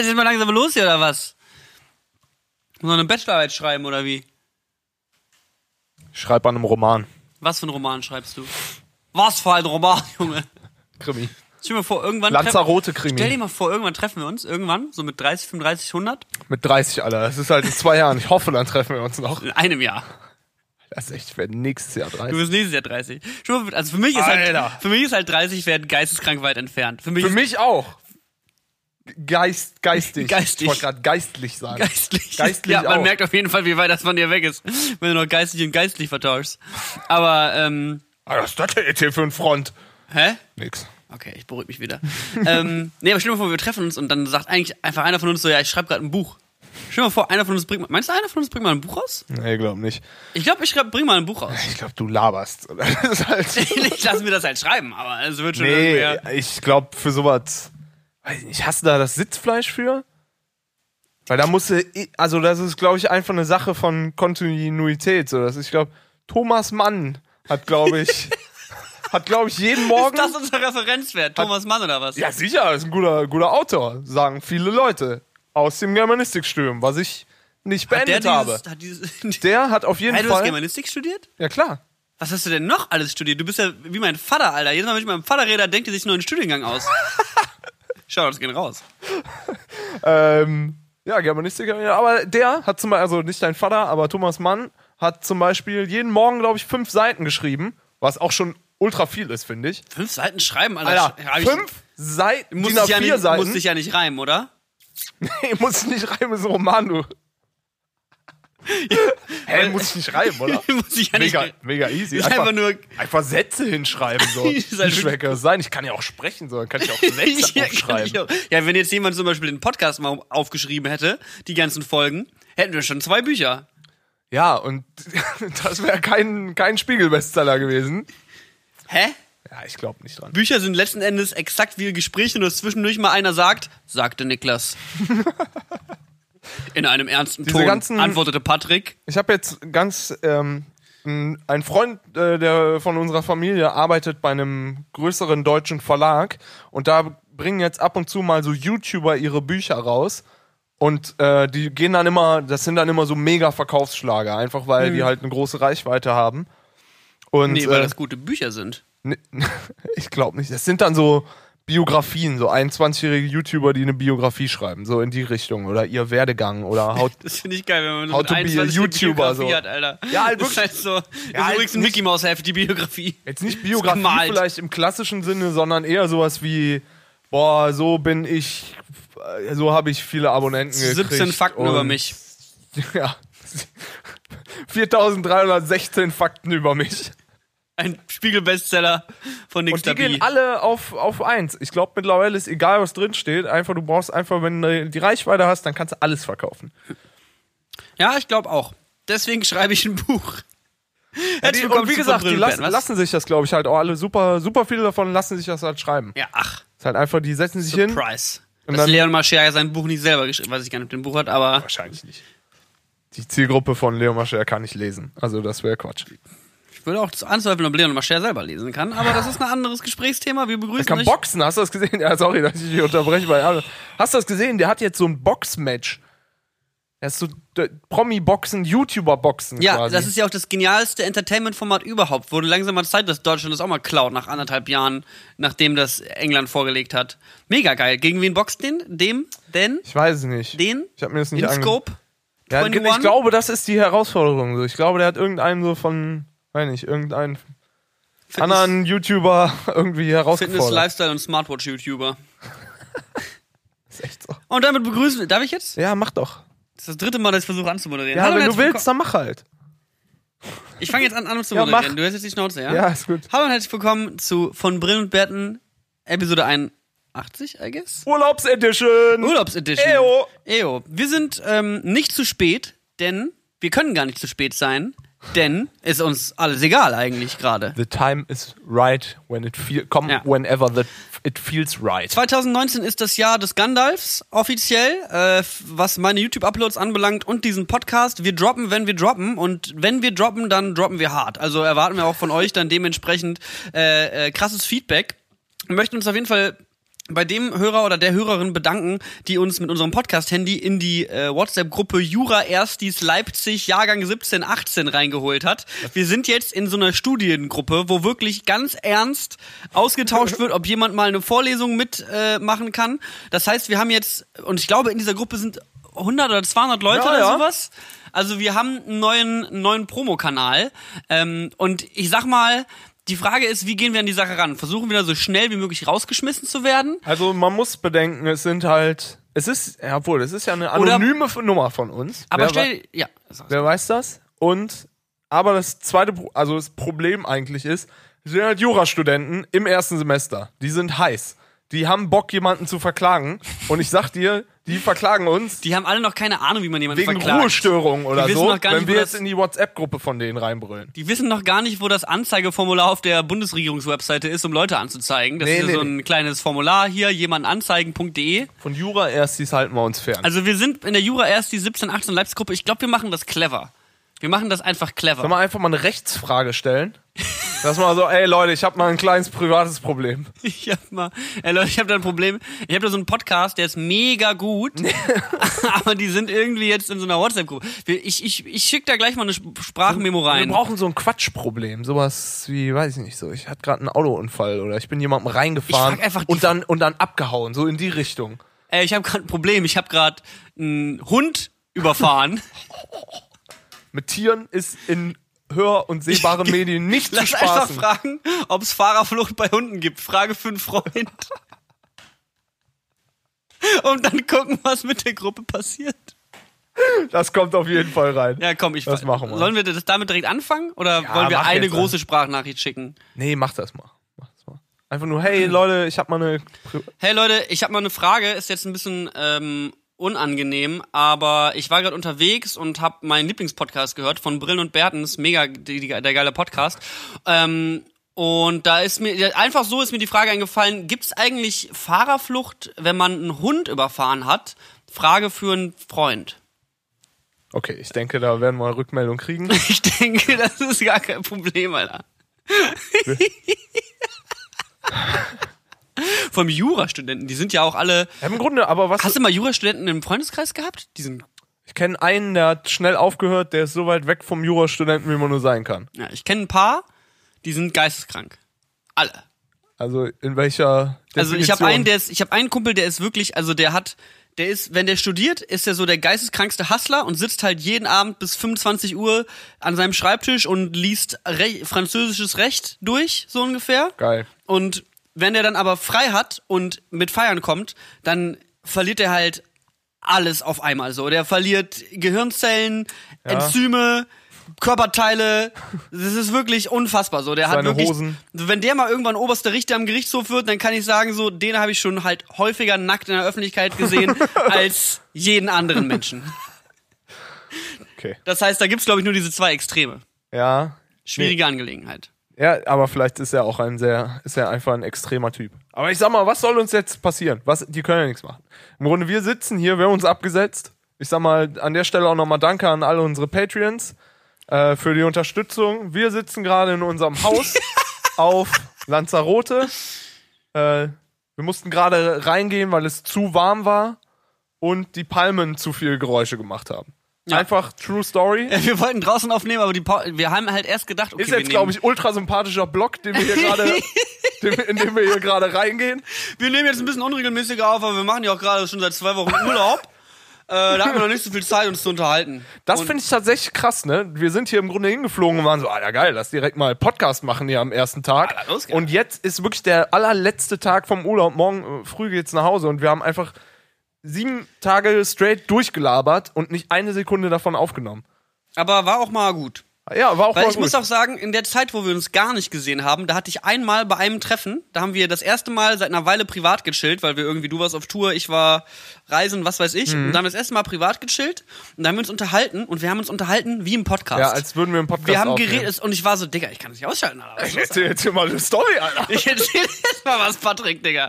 Jetzt ist mal langsam los hier, oder was? Muss noch eine Bachelorarbeit schreiben, oder wie? Ich schreibe an einem Roman. Was für einen Roman schreibst du? Was für ein Roman, Junge? Krimi. Stell dir mal vor, irgendwann. treffen- Lanzarote Krimi. Stell dir mal vor, irgendwann treffen wir uns. Irgendwann, so mit 30, 35, 100. Mit 30, Alter. Das ist halt in zwei Jahren. Ich hoffe, dann treffen wir uns noch. In einem Jahr. Das ist echt, ich werde nächstes Jahr Du 30. bist nächstes Jahr 30. Schon mal, also für mich ist Alter. halt, für mich ist halt 30 werden geisteskrank weit entfernt. Für mich Für ist mich auch. Geist, geistig. Geistig. Ich wollte gerade geistlich sagen. geistlich. Geistlich ja, man auch. merkt auf jeden Fall, wie weit das von dir weg ist, wenn du noch geistig und geistlich vertauschst. Aber, ähm, Ah, was ist das denn jetzt hier für ein Front? hä? Nix. Okay, ich beruhige mich wieder. ähm, nee, aber stell dir mal vor, wir treffen uns und dann sagt eigentlich einfach einer von uns so, ja, ich schreibe gerade ein Buch. Stell dir mal vor, einer von uns bringt mal, meinst du, einer von uns bringt mal ein Buch raus? Nee, glaub nicht. Ich glaube, ich schreib, bring mal ein Buch raus. Ich glaube, du laberst. Das ist halt. ich lasse mir das halt schreiben, aber es wird schon Nee, irgendwer. ich glaube für sowas. Weiß nicht, hast du da das Sitzfleisch für? Weil da musst du, also das ist, glaube ich, einfach eine Sache von Kontinuität. So, das ist, ich glaube, Thomas Mann hat, glaube ich, hat, glaube ich, jeden Morgen. Ist das unser Referenzwert? Thomas Mann oder was? ja, sicher, ist ein guter, guter Autor, sagen viele Leute aus dem Germanistikstudium, was ich nicht Hat der beendet habe. dieses, hat dieses, Der hat auf jeden hey, du hast Fall. Germanistik studiert? Ja, klar. Was hast du denn noch alles studiert? Du bist ja wie mein Vater, Alter. Jedes Mal, wenn ich mit meinem Vater rede, denkt er sich nur einen Studiengang aus. Schau, das geht raus. Ähm, ja, Germanistiker, aber der hat zum Beispiel, also nicht dein Vater, aber Thomas Mann hat zum Beispiel jeden Morgen, glaube ich, fünf Seiten geschrieben, was auch schon ultra viel ist, finde ich. Fünf Seiten schreiben, Alter. Alter, fünf Seiten, Muss ich, ja A4 nicht, Seiten. muss ich ja nicht reimen, oder? nee, muss ich nicht reimen, ist ein Roman, du. Hä, muss ich nicht reimen, oder? muss ich ja nicht. Mega, mega easy. Ist einfach nur- einfach Sätze hinschreiben, so. Halt das sein? Ich kann ja auch sprechen, so. Dann kann ich auch Sätze Ja, aufschreiben. ich auch. ja, wenn jetzt jemand zum Beispiel den Podcast mal aufgeschrieben hätte, die ganzen Folgen, hätten wir schon zwei Bücher. Ja, und das wäre kein, kein Spiegel-Bestseller gewesen. Hä? Ja, ich glaube nicht dran. Bücher sind letzten Endes exakt wie Gespräche, nur dass zwischendurch mal einer sagt, sagte Niklas. In einem ernsten Ton ganzen- antwortete Patrick. Ich habe jetzt ganz ähm, ein Freund, äh, der von unserer Familie arbeitet bei einem größeren deutschen Verlag und da bringen jetzt ab und zu mal so YouTuber ihre Bücher raus und äh, die gehen dann immer, das sind dann immer so mega Verkaufsschlager, einfach weil die halt eine große Reichweite haben. Und Nee, weil äh, das gute Bücher sind. ne- ich glaube nicht, das sind dann so Biografien, so 21-jährige YouTuber, die eine Biografie schreiben, so in die Richtung oder ihr Werdegang oder haut Das finde ich geil, wenn man How to be a 21 eine YouTuber, so. hat, Alter. Ja, halt das ist wirklich. halt so. Das ist halt übrigens ein nicht- Mickey Mouse Heft, die Biografie. Jetzt nicht Biografie vielleicht im klassischen Sinne, sondern eher sowas wie, boah, so bin ich, äh, so habe ich viele Abonnenten gekriegt. 17 Fakten über mich. Ja. 4316 Fakten über mich. Ein Spiegel-Bestseller von Nick Und die gehen alle auf, auf eins. Ich glaube, mittlerweile ist egal, was drin steht. Einfach, du brauchst einfach, wenn du die Reichweite hast, dann kannst du alles verkaufen. Ja, ich glaube auch. Deswegen schreibe ich ein Buch. Herzlich Die, und wie gesagt, die lassen, lassen sich das, glaube ich, halt auch alle super, super viele davon lassen sich das halt schreiben. Ja, ach, Ist halt einfach, die setzen sich hin. Surprise. Und Dass dann- Leon Mascher ja sein Buch nicht selber geschrieben, weiß ich gar nicht, ob er ein Buch hat, aber Wahrscheinlich nicht. Die Zielgruppe von Leo Mascher kann ich lesen. Also das wäre Quatsch. Ich würde auch anzweifeln, ob Leon Mascher selber lesen kann. Aber das ist ein anderes Gesprächsthema. Wir Er begrüßen kann euch. boxen, hast du das gesehen? Ja, sorry, dass ich dich unterbreche. Bei Arne. Hast du das gesehen? Der hat jetzt so ein Boxmatch. Er ist so Promi-Boxen, YouTuber-Boxen Ja, quasi. das ist ja auch das genialste Entertainment-Format überhaupt. Wurde langsam mal Zeit, dass Deutschland das auch mal klaut, nach anderthalb Jahren, nachdem das England vorgelegt hat. Mega geil. Gegen wen boxt den? Dem? Den? ich weiß es nicht. Den? Ich habe mir das nicht In Scope? Ja, 21? ich glaube, das ist die Herausforderung. Ich glaube, der hat irgendeinen so von, weiß nicht, irgendeinen Fitness, anderen YouTuber irgendwie Fitness, herausgefordert. Lifestyle und Smartwatch-YouTuber. ist echt so. Und damit begrüßen wir, darf ich jetzt? Ja, mach doch. Das ist das dritte Mal, dass ich versuche anzumoderieren. Ja, Hallo wenn du willst, dann mach halt. Ich fange jetzt an, an zu Ja, mach. du hast jetzt die Schnauze, ja? Ja, ist gut. Hallo und herzlich willkommen zu Von Brillen und Berten, Episode 81, I guess? Urlaubsedition. Urlaubsedition. Eyo. Eyo. Wir sind ähm, nicht zu spät, denn wir können gar nicht zu spät sein, denn ist uns alles egal eigentlich gerade. The time is right when it feel come Ja. whenever the, it feels right. 2019 ist das Jahr des Gandalfs, offiziell, äh, was meine YouTube-Uploads anbelangt und diesen Podcast. Wir droppen, wenn wir droppen und wenn wir droppen, dann droppen wir hart. Also erwarten wir auch von euch dann dementsprechend äh, äh, krasses Feedback. Wir möchten uns auf jeden Fall bei dem Hörer oder der Hörerin bedanken, die uns mit unserem Podcast-Handy in die äh, WhatsApp-Gruppe Jura Erstis Leipzig Jahrgang 17, 18 reingeholt hat. Wir sind jetzt in so einer Studiengruppe, wo wirklich ganz ernst ausgetauscht wird, ob jemand mal eine Vorlesung mitmachen äh, kann. Das heißt, wir haben jetzt, und ich glaube, in dieser Gruppe sind 100 oder 200 Leute Ja, oder ja. sowas. Also wir haben einen neuen, neuen Promokanal. Ähm, und ich sag mal, die Frage ist, wie gehen wir an die Sache ran? Versuchen wir da so schnell wie möglich rausgeschmissen zu werden? Also man muss bedenken, es sind halt, es ist, ja, obwohl, es ist ja eine Oder- anonyme Nummer von uns. Aber wer, stell, ja. wer weiß das? Und, aber das zweite, also das Problem eigentlich ist, wir sind halt Jurastudenten im ersten Semester. Die sind heiß. Die haben Bock, jemanden zu verklagen. Und ich sag dir, die verklagen uns Die haben alle noch keine Ahnung, wie man jemanden wegen verklagt. Ruhestörung oder so, nicht, wenn wir jetzt in die WhatsApp-Gruppe von denen reinbrüllen. Die wissen noch gar nicht, wo das Anzeigeformular auf der Bundesregierungswebseite ist, um Leute anzuzeigen. Das Nee, ist nee, so ein kleines Formular hier, jemandanzeigen.de. Von Jura erstis halten wir uns fern. Also wir sind in der Jura erst die 17, 18 Leipzig-Gruppe. Ich glaube, wir machen das clever. Wir machen das einfach clever. Sollen wir einfach mal eine Rechtsfrage stellen? Dass man so, ey Leute, ich habe mal ein kleines privates Problem. Ich hab mal, ey Leute, ich habe da ein Problem. Ich habe da so einen Podcast, der ist mega gut, aber die sind irgendwie jetzt in so einer WhatsApp-Gruppe. Ich, ich, ich schicke da gleich mal eine Sp- Sprachmemo rein. Wir brauchen so ein Quatschproblem, sowas wie, weiß ich nicht so, ich hatte gerade einen Autounfall oder ich bin jemandem reingefahren einfach und dann und dann abgehauen, so in die Richtung. Ey, ich habe gerade ein Problem. Ich habe gerade einen Hund überfahren. Mit Tieren ist in hör- und sehbaren Medien nicht zu Lass einfach spaßen. fragen, ob es Fahrerflucht bei Hunden gibt. Frage für einen Freund. Und dann gucken, was mit der Gruppe passiert. Das kommt auf jeden Fall rein. Ja, komm, ich Das machen wir. Sollen wir das damit direkt anfangen oder Ja, wollen wir eine große Sprachnachricht schicken? Nee, mach das mal. Mach das mal. Einfach nur, hey Leute, ich habe mal eine Hey Leute, ich habe mal eine Frage, ist jetzt ein bisschen ähm, unangenehm, aber ich war gerade unterwegs und habe meinen Lieblingspodcast gehört von Brillen und Bertens, mega die, die, der geile Podcast. Ähm, und da ist mir einfach so ist mir die Frage eingefallen, gibt es eigentlich Fahrerflucht, wenn man einen Hund überfahren hat? Frage für einen Freund. Okay, ich denke, da werden wir eine Rückmeldung kriegen. Ich denke, das ist gar kein Problem, Alter. Vom Jurastudenten, die sind ja auch alle. Ja, Im Grunde, aber was Hast du mal Jurastudenten im Freundeskreis gehabt? Die sind. ich kenne einen, der hat schnell aufgehört, der ist so weit weg vom Jurastudenten, wie man nur sein kann. Ja, ich kenne ein paar, die sind geisteskrank. Alle. Also in welcher Also ich habe Definition? einen, der ist, ich habe einen Kumpel, der ist wirklich, also der hat, der ist, wenn der studiert, ist er so der geisteskrankste Hustler und sitzt halt jeden Abend bis 25 Uhr an seinem Schreibtisch und liest Re französisches Recht durch, so ungefähr. Geil. Und wenn der dann aber frei hat und mit Feiern kommt, dann verliert er halt alles auf einmal so. Der verliert Gehirnzellen, Ja. Enzyme, Körperteile. Das ist wirklich unfassbar so. Der hat Seine wirklich, Hosen. wenn der mal irgendwann oberster Richter am Gerichtshof wird, dann kann ich sagen, so, den habe ich schon halt häufiger nackt in der Öffentlichkeit gesehen als jeden anderen Menschen. Okay. Das heißt, da gibt's glaube ich nur diese zwei Extreme. Ja. Schwierige Angelegenheit. Ja, aber vielleicht ist er auch ein sehr, ist er einfach ein extremer Typ. Aber ich sag mal, was soll uns jetzt passieren? Was, die können ja nichts machen. Im Grunde, wir sitzen hier, wir haben uns abgesetzt. Ich sag mal, an der Stelle auch nochmal Danke an alle unsere Patreons äh, für die Unterstützung. Wir sitzen gerade in unserem Haus auf Lanzarote. Äh, wir mussten gerade reingehen, weil es zu warm war und die Palmen zu viel Geräusche gemacht haben. Ja. Einfach True Story. Wir wollten draußen aufnehmen, aber die pa wir haben halt erst gedacht, okay, Ist jetzt, glaube ich, ultra sympathischer Block, den wir hier gerade, den wir- in dem wir hier gerade reingehen. Wir nehmen jetzt ein bisschen unregelmäßiger auf, aber wir machen ja auch gerade schon seit zwei Wochen Urlaub. äh, da haben wir noch nicht so viel Zeit, uns zu unterhalten. Das finde ich tatsächlich krass, ne? Wir sind hier im Grunde hingeflogen und waren so, Alter, geil, lass direkt mal Podcast machen hier am ersten Tag. Alter, und jetzt ist wirklich der allerletzte Tag vom Urlaub. Morgen äh, früh geht's nach Hause und wir haben einfach sieben Tage straight durchgelabert und nicht eine Sekunde davon aufgenommen. Aber war auch mal gut. Ja, war auch Weil mal ich gut. muss auch sagen, in der Zeit, wo wir uns gar nicht gesehen haben, da hatte ich einmal bei einem Treffen, da haben wir das erste Mal seit einer Weile privat gechillt, weil wir irgendwie, du warst auf Tour, ich war reisen, was weiß ich. Mhm. Und da haben wir das erste Mal privat gechillt und da haben wir uns unterhalten und wir haben uns unterhalten wie im Podcast. ja, als würden wir im Podcast wir haben aufnehmen. geredet und ich war so, Digga, ich kann das nicht ausschalten, Alter. Ich erzähl jetzt hier mal eine Story, Alter. Ich erzähl jetzt mal was, Patrick, Digga.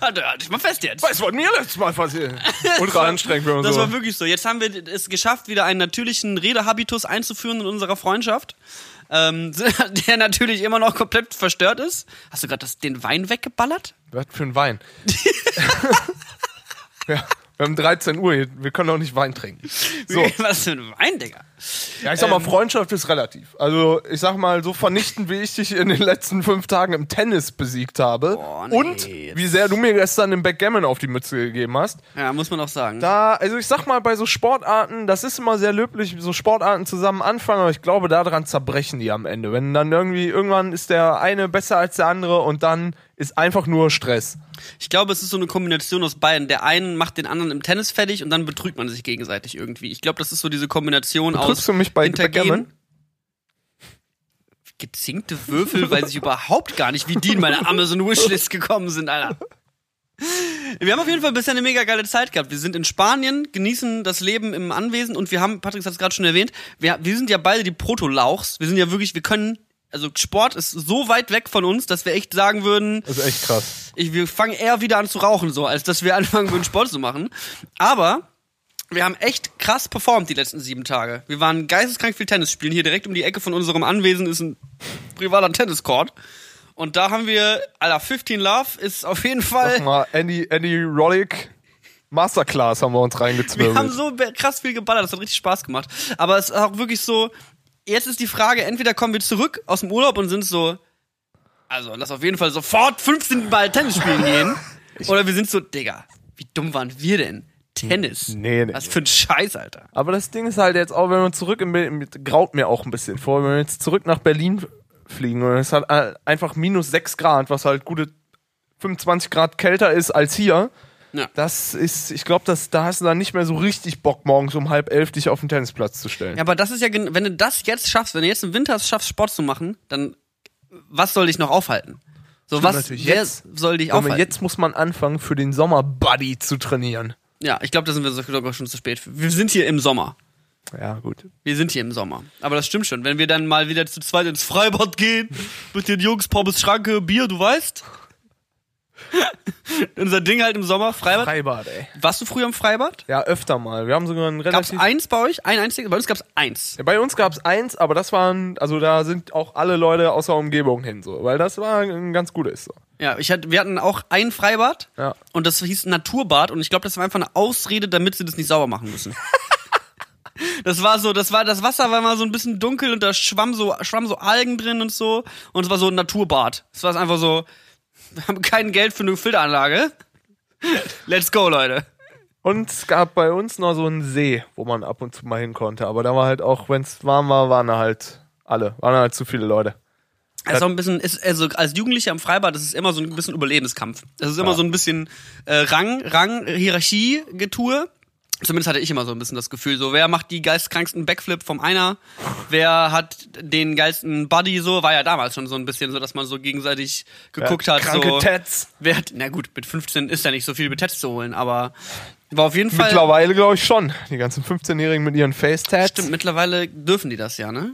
Halt, halt dich mal fest jetzt. Weißt du, was mir letztes Mal passiert? Ultra anstrengend für uns. Das so. war wirklich so. Jetzt haben wir es geschafft, wieder einen natürlichen Redehabitus einzuführen in unserer Freundschaft. Ähm, der natürlich immer noch komplett verstört ist. Hast du gerade den Wein weggeballert? Was für ein Wein? ja, wir haben 13 Uhr, wir können auch nicht Wein trinken. So. Was für ein Wein, Digga. Ja, ich sag mal, Ähm. Freundschaft ist relativ. Also, ich sag mal, so vernichtend, wie ich dich in den letzten fünf Tagen im Tennis besiegt habe Boah, nee, und wie sehr du mir gestern im Backgammon auf die Mütze gegeben hast. Ja, muss man auch sagen. Da, also ich sag mal, bei so Sportarten, das ist immer sehr löblich, so Sportarten zusammen anfangen, aber ich glaube, daran zerbrechen die am Ende. Wenn dann irgendwie, irgendwann ist der eine besser als der andere und dann ist einfach nur Stress. Ich glaube, es ist so eine Kombination aus beiden. Der einen macht den anderen im Tennis fertig und dann betrügt man sich gegenseitig irgendwie. Ich glaube, das ist so diese Kombination aus Drückst du mich bei Hintergehen. Backgammon? Gezinkte Würfel weiß ich überhaupt gar nicht, wie die in meine Amazon Wishlist gekommen sind, Alter. Wir haben auf jeden Fall bisher eine mega geile Zeit gehabt. Wir sind in Spanien, genießen das Leben im Anwesen und wir haben, Patrick hat es gerade schon erwähnt, wir, wir sind ja beide die Protolauchs. Wir sind ja wirklich, wir können, also Sport ist so weit weg von uns, dass wir echt sagen würden, Das ist echt krass. ich, wir fangen eher wieder an zu rauchen, so, als dass wir anfangen würden, Sport zu machen. Aber wir haben echt krass performt die letzten sieben Tage. Wir waren geisteskrank viel Tennis spielen. Hier direkt um die Ecke von unserem Anwesen ist ein privater Tenniscourt. Und da haben wir, Alter, 15 Love ist auf jeden Fall. Sag mal, Andy, Andy Roddick Masterclass haben wir uns Wir reingezwirbelt. haben so krass viel geballert, das hat richtig Spaß gemacht. Aber es ist auch wirklich so, jetzt ist die Frage, entweder kommen wir zurück aus dem Urlaub und sind so, also lass auf jeden Fall sofort 15 Ball Tennis spielen gehen. Oder wir sind so, Digga, wie dumm waren wir denn? Tennis. Nee, nee, Was für ein Scheiß, Alter. Aber das Ding ist halt jetzt auch, wenn wir zurück Berlin, graut mir auch ein bisschen vor, wenn wir jetzt zurück nach Berlin fliegen und es hat äh, einfach minus 6 Grad, was halt gute 25 Grad kälter ist als hier. Ja. Das ist, ich glaube, da hast du dann nicht mehr so richtig Bock, morgens um halb elf dich auf den Tennisplatz zu stellen. Ja, aber das ist ja, wenn du das jetzt schaffst, wenn du jetzt im Winter es schaffst, Sport zu machen, dann was soll dich noch aufhalten? So, Stimmt was Jetzt- soll dich Aber aufhalten? jetzt muss man anfangen, für den Sommer Buddy zu trainieren. ja, ich glaube, da sind wir sogar schon zu spät. Wir sind hier im Sommer. Ja, gut. Wir sind hier im Sommer. Aber das stimmt schon. Wenn wir dann mal wieder zu zweit ins Freibad gehen, mit den Jungs, Pommes, Schranke, Bier, du weißt. Unser Ding halt im Sommer, Freibad. Freibad, ey. Warst du früher im Freibad? Ja, öfter mal. Wir haben sogar ein Gab's relativ. eins bei euch? Ein einziges? Bei uns gab's eins. Ja, bei uns gab's eins, aber das waren, also da sind auch alle Leute aus der Umgebung hin, so, weil das war ein ganz gutes. So. Ja, ich hatte, wir hatten auch ein Freibad. Ja. Und das hieß Naturbad. Und ich glaube, das war einfach eine Ausrede, damit sie das nicht sauber machen müssen. Das war so, das war, das Wasser war mal so ein bisschen dunkel und da schwamm so, schwamm so Algen drin und so. Und es war so ein Naturbad. Es war einfach so, wir haben kein Geld für eine Filteranlage. Let's go, Leute. Und es gab bei uns noch so einen See, wo man ab und zu mal hin konnte. Aber da war halt auch, wenn es warm war, waren da halt alle, waren halt zu viele Leute. Also ein bisschen, ist, also als Jugendlicher im Freibad, das ist immer so ein bisschen Überlebenskampf. Das ist immer Ja. so ein bisschen äh, Rang, Rang, Hierarchie, Getue. Zumindest hatte ich immer so ein bisschen das Gefühl, so wer macht die geistkranksten Backflip vom einer, wer hat den geilsten Buddy, so war ja damals schon so ein bisschen so, dass man so gegenseitig geguckt ja, hat, Kranke so Tats. wer hat, na gut, mit 15 ist ja nicht so viel Betetz zu holen, aber war auf jeden Fall Mittlerweile glaube ich schon. Die ganzen 15-Jährigen mit ihren Face-Tats. Stimmt, mittlerweile dürfen die das ja, ne?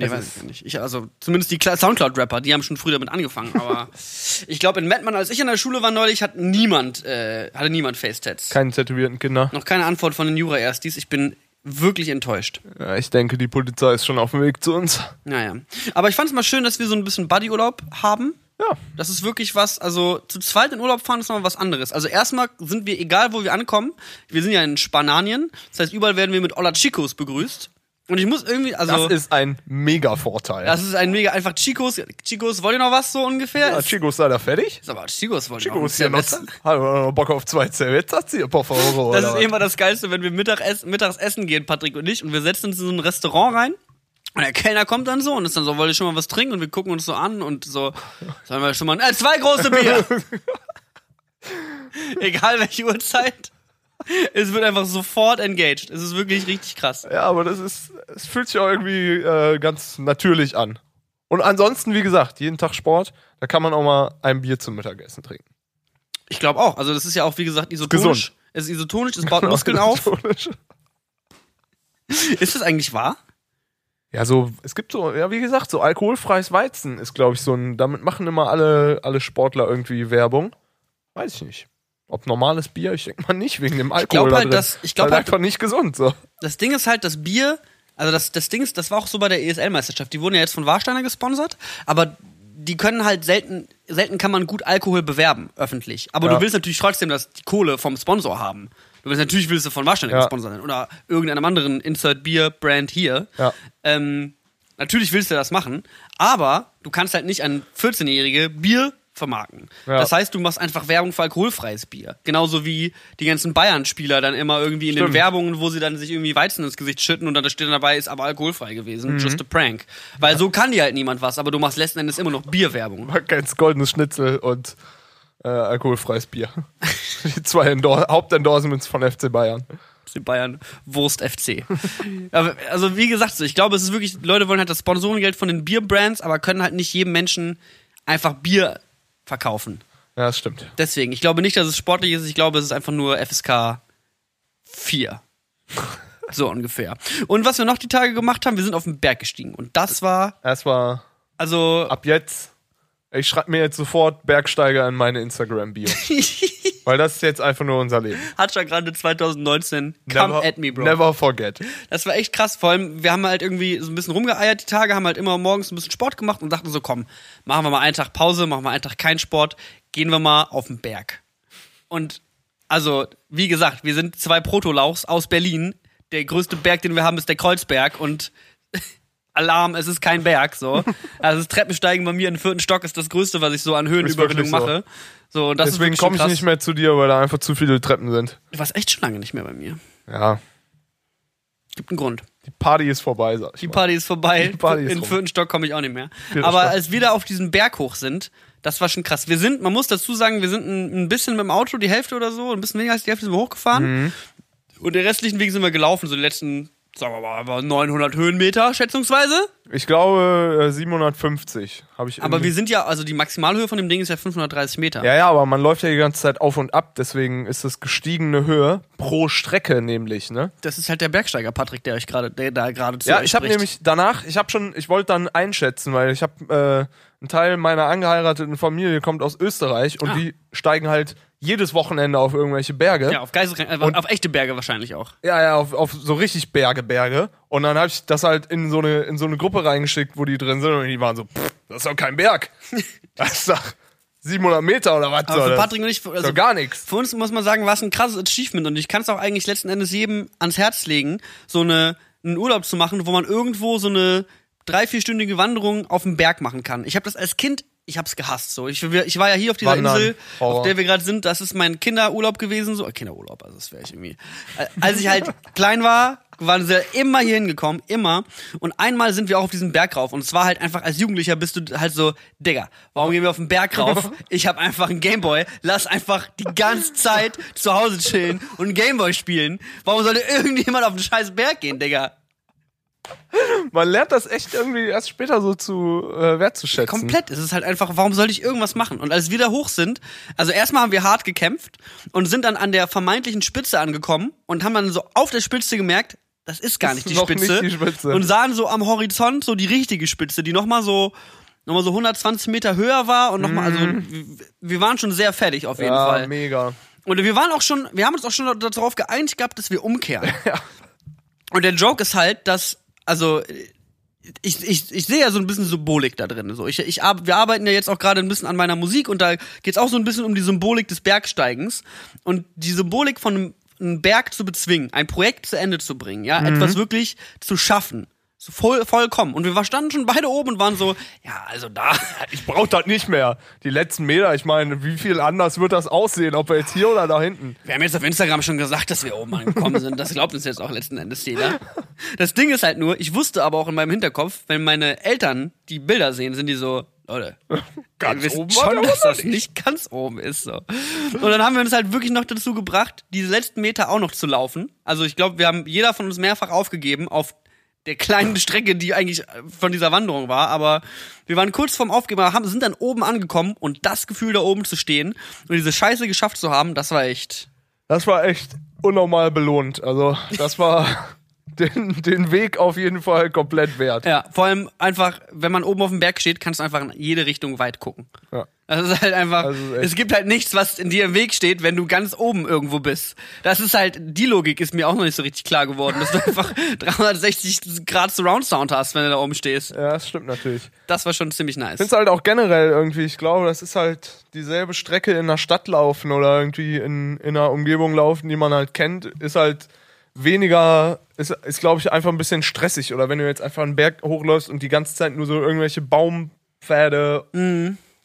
Nee, Das weiß ich nicht. Ich, also, zumindest die Soundcloud-Rapper, die haben schon früh damit angefangen, aber ich glaube, in Mettmann, als ich in der Schule war neulich, hat niemand, äh, hatte niemand Face-Tats. Keine tätowierten Kinder. Noch keine Antwort von den Jura-Erstis. Ich bin wirklich enttäuscht. Ja, ich denke, die Polizei ist schon auf dem Weg zu uns. Naja. Aber ich fand es mal schön, dass wir so ein bisschen Buddy-Urlaub haben. Ja. Das ist wirklich was, also zu zweit in Urlaub fahren ist nochmal was anderes. Also erstmal sind wir, egal wo wir ankommen, wir sind ja in Spanien, das heißt, überall werden wir mit Hola Chicos begrüßt. Und ich muss irgendwie, also. Das ist ein mega Vorteil. Das ist ein mega einfach Chicos. Chicos, wollt ihr noch was so ungefähr? ja, Ist- Chico ist leider fertig. ist aber Chicos wollen Chico noch ist hier noch. Hallo, noch Bock auf zwei Zervetas hier, por favor. Das ist was? immer das Geilste, wenn wir Mittagessen, mittags essen gehen, Patrick und ich, und wir setzen uns in so ein Restaurant rein. Und der Kellner kommt dann so und ist dann so, wollt ihr schon mal was trinken? Und wir gucken uns so an und so, sollen wir schon mal, äh, zwei große Bier. Egal welche Uhrzeit. Es wird einfach sofort engaged. Es ist wirklich richtig krass. Ja, aber das ist, es fühlt sich auch irgendwie äh, ganz natürlich an. Und ansonsten, wie gesagt, jeden Tag Sport, da kann man auch mal ein Bier zum Mittagessen trinken. Ich glaube auch. Also das ist ja auch, wie gesagt, isotonisch. Gesund. Es ist isotonisch, es baut Muskeln auf. Ist das eigentlich wahr? Ja, so, es gibt so, ja, wie gesagt, so alkoholfreies Weizen ist, glaube ich, so ein, damit machen immer alle, alle Sportler irgendwie Werbung. Weiß ich nicht. Ob normales Bier, ich denke mal nicht, wegen dem Alkohol. da halt, drin. dass- ich glaub Weil halt- einfach nicht gesund, so. Das Ding ist halt, das Bier, Also das, das Ding ist, das war auch so bei der ESL-Meisterschaft. Die wurden ja jetzt von Warsteiner gesponsert, aber die können halt selten, selten kann man gut Alkohol bewerben, öffentlich. Aber Ja. du willst natürlich trotzdem, dass die Kohle vom Sponsor haben. Du willst natürlich willst du von Warsteiner Ja. gesponsert sein oder irgendeinem anderen Insert Beer Brand hier. Ja. Ähm, natürlich willst du das machen, aber du kannst halt nicht an 14-Jährige Bier vermarkten. Ja. Das heißt, du machst einfach Werbung für alkoholfreies Bier. Genauso wie die ganzen Bayern-Spieler dann immer irgendwie in den Stimmt. Werbungen, wo sie dann sich irgendwie Weizen ins Gesicht schütten und dann da steht dann dabei, ist aber alkoholfrei gewesen. Mhm. Just a prank. Weil so kann dir halt niemand was, aber du machst letzten Endes immer noch Bierwerbung. Kennst goldenes Schnitzel und äh, alkoholfreies Bier. Die zwei Endor Hauptendorsements von FC Bayern. Die Bayern Wurst FC. also wie gesagt, ich glaube, es ist wirklich, Leute wollen halt das Sponsorengeld von den Bierbrands, aber können halt nicht jedem Menschen einfach Bier verkaufen. Ja, das stimmt. Deswegen, ich glaube nicht, dass es sportlich ist, ich glaube, es ist einfach nur FSK 4. So ungefähr. Und was wir noch die Tage gemacht haben, wir sind auf den Berg gestiegen. Und das war, Es war also, ab jetzt, ich schreibe mir jetzt sofort Bergsteiger in meine Instagram-Bio. weil das ist jetzt einfach nur unser Leben. hat schon gerade 2019, come never, at me, bro. Never forget. Das war echt krass. Vor allem, wir haben halt irgendwie so ein bisschen rumgeeiert die Tage, haben halt immer morgens ein bisschen Sport gemacht und dachten so, komm, machen wir mal einen Tag Pause, machen wir einen Tag keinen Sport, gehen wir mal auf den Berg. Und also, wie gesagt, wir sind zwei Protolauchs aus Berlin. Der größte Berg, den wir haben, ist der Kreuzberg und Alarm, es ist kein Berg, so. Also das Treppensteigen bei mir in den vierten Stock ist das Größte, was ich so an Höhenüberwindung so. mache. So, und das Deswegen komme ich nicht mehr zu dir, weil da einfach zu viele Treppen sind. Du warst echt schon lange nicht mehr bei mir. Ja, Gibt einen Grund. die Party ist vorbei, sag ich Die mal. Party ist vorbei. Die Party ist In den rum. vierten Stock komme ich auch nicht mehr. Vierter Aber Stock. als wir da auf diesen Berg hoch sind, das war schon krass. Wir sind, man muss dazu sagen, wir sind ein, ein bisschen mit dem Auto, die Hälfte oder so, ein bisschen weniger als die Hälfte sind wir hochgefahren. Mhm. Und den restlichen Weg sind wir gelaufen, so die letzten, sagen wir mal, aber 900 Höhenmeter schätzungsweise. Ich glaube äh, 750 habe ich. Aber wir sind ja, also die Maximalhöhe von dem Ding ist ja 530 Meter. ja, ja, aber man läuft ja die ganze Zeit auf und ab, deswegen ist das gestiegene Höhe pro Strecke nämlich, ne? Das ist halt der Bergsteiger Patrick, der euch gerade, der da gerade zu Ja, ich habe nämlich danach, ich habe schon, ich wollte dann einschätzen, weil ich habe äh, ein Teil meiner angeheirateten Familie kommt aus Österreich und Ah. die steigen halt jedes Wochenende auf irgendwelche Berge. ja, auf Geistesrennen, äh, auf echte Berge wahrscheinlich auch. Ja, ja, auf, auf so richtig Berge, Berge. Und dann habe ich das halt in so eine in so eine Gruppe reingeschickt, wo die drin sind und die waren so, pff, das ist doch kein Berg. Das ist doch 700 Meter oder was Aber für? Patrick und ich, also gar nichts. Für uns muss man sagen, war es ein krasses Achievement und ich kann es auch eigentlich letzten Endes jedem ans Herz legen, so eine, einen Urlaub zu machen, wo man irgendwo so eine drei, vierstündige Wanderung auf dem Berg machen kann. Ich habe das als Kind, ich hab's gehasst. So, ich, ich war ja hier auf dieser Wandern. Insel, Horror. auf der wir gerade sind. Das ist mein Kinderurlaub gewesen, so Kinderurlaub, also das wäre ich irgendwie. Äh, Als ich halt klein war, waren sie immer hier hingekommen, immer. Und einmal sind wir auch auf diesen Berg rauf. Und es war halt einfach, als Jugendlicher bist du halt so, Digga, warum gehen wir auf den Berg rauf? Ich habe einfach einen Gameboy, lass einfach die ganze Zeit zu Hause chillen und einen Gameboy spielen. Warum sollte irgendjemand auf den scheiß Berg gehen, Digga? Man lernt das echt irgendwie erst später so zu äh, wertzuschätzen. Komplett. Es ist halt einfach, warum sollte ich irgendwas machen? Und als wir da hoch sind, also erstmal haben wir hart gekämpft und sind dann an der vermeintlichen Spitze angekommen und haben dann so auf der Spitze gemerkt, das ist gar nicht ist die Spitze. nicht die Spitze. Und sahen so am Horizont so die richtige Spitze, die nochmal so nochmal so 120 Meter höher war und nochmal, also wir, wir waren schon sehr fertig auf jeden Mhm. ja, Fall. mega. Und wir waren auch schon, wir haben uns auch schon darauf geeinigt gehabt, dass wir umkehren. Und der Joke ist halt, dass, also, ich, ich, ich sehe ja so ein bisschen Symbolik da drin. So, ich, ich, wir arbeiten ja jetzt auch gerade ein bisschen an meiner Musik und da geht's auch so ein bisschen um die Symbolik des Bergsteigens. Und die Symbolik von einem, einem Berg zu bezwingen, ein Projekt zu Ende zu bringen, ja, etwas wirklich zu schaffen. So voll, vollkommen. Und wir standen schon beide oben und waren so, ja, also da. Ich brauch das nicht mehr. Die letzten Meter, ich meine, wie viel anders wird das aussehen, ob wir jetzt hier oder da hinten? Wir haben jetzt auf Instagram schon gesagt, dass wir oben angekommen sind. Das glaubt uns jetzt auch letzten Endes jeder. Das Ding ist halt nur, ich wusste aber auch in meinem Hinterkopf, wenn meine Eltern die Bilder sehen, sind die so, Leute, Ganz wir oben schon, dass das nicht ganz oben ist. So. Und dann haben wir uns halt wirklich noch dazu gebracht, diese letzten Meter auch noch zu laufen. Also ich glaube, wir haben jeder von uns mehrfach aufgegeben auf der kleinen Strecke, die eigentlich von dieser Wanderung war. Aber wir waren kurz vorm Aufgeben, haben, sind dann oben angekommen und das Gefühl, da oben zu stehen und diese Scheiße geschafft zu haben, das war echt. Das war echt unnormal belohnt. Also, das war den, den Weg auf jeden Fall komplett wert. Ja, vor allem einfach, wenn man oben auf dem Berg steht, kannst du einfach in jede Richtung weit gucken. Ja. Das ist halt einfach, Also echt. es gibt halt nichts, was in dir im Weg steht, wenn du ganz oben irgendwo bist. Das ist halt, die Logik ist mir auch noch nicht so richtig klar geworden, dass du einfach 360 Grad Surround Sound hast, wenn du da oben stehst. Ja, das stimmt natürlich. Das war schon ziemlich nice. Ich finde es halt auch generell irgendwie, ich glaube, das ist halt dieselbe Strecke in der Stadt laufen oder irgendwie in, in einer Umgebung laufen, die man halt kennt, ist halt weniger, ist, ist glaube ich, einfach ein bisschen stressig. Oder wenn du jetzt einfach einen Berg hochläufst und die ganze Zeit nur so irgendwelche Baumpfade.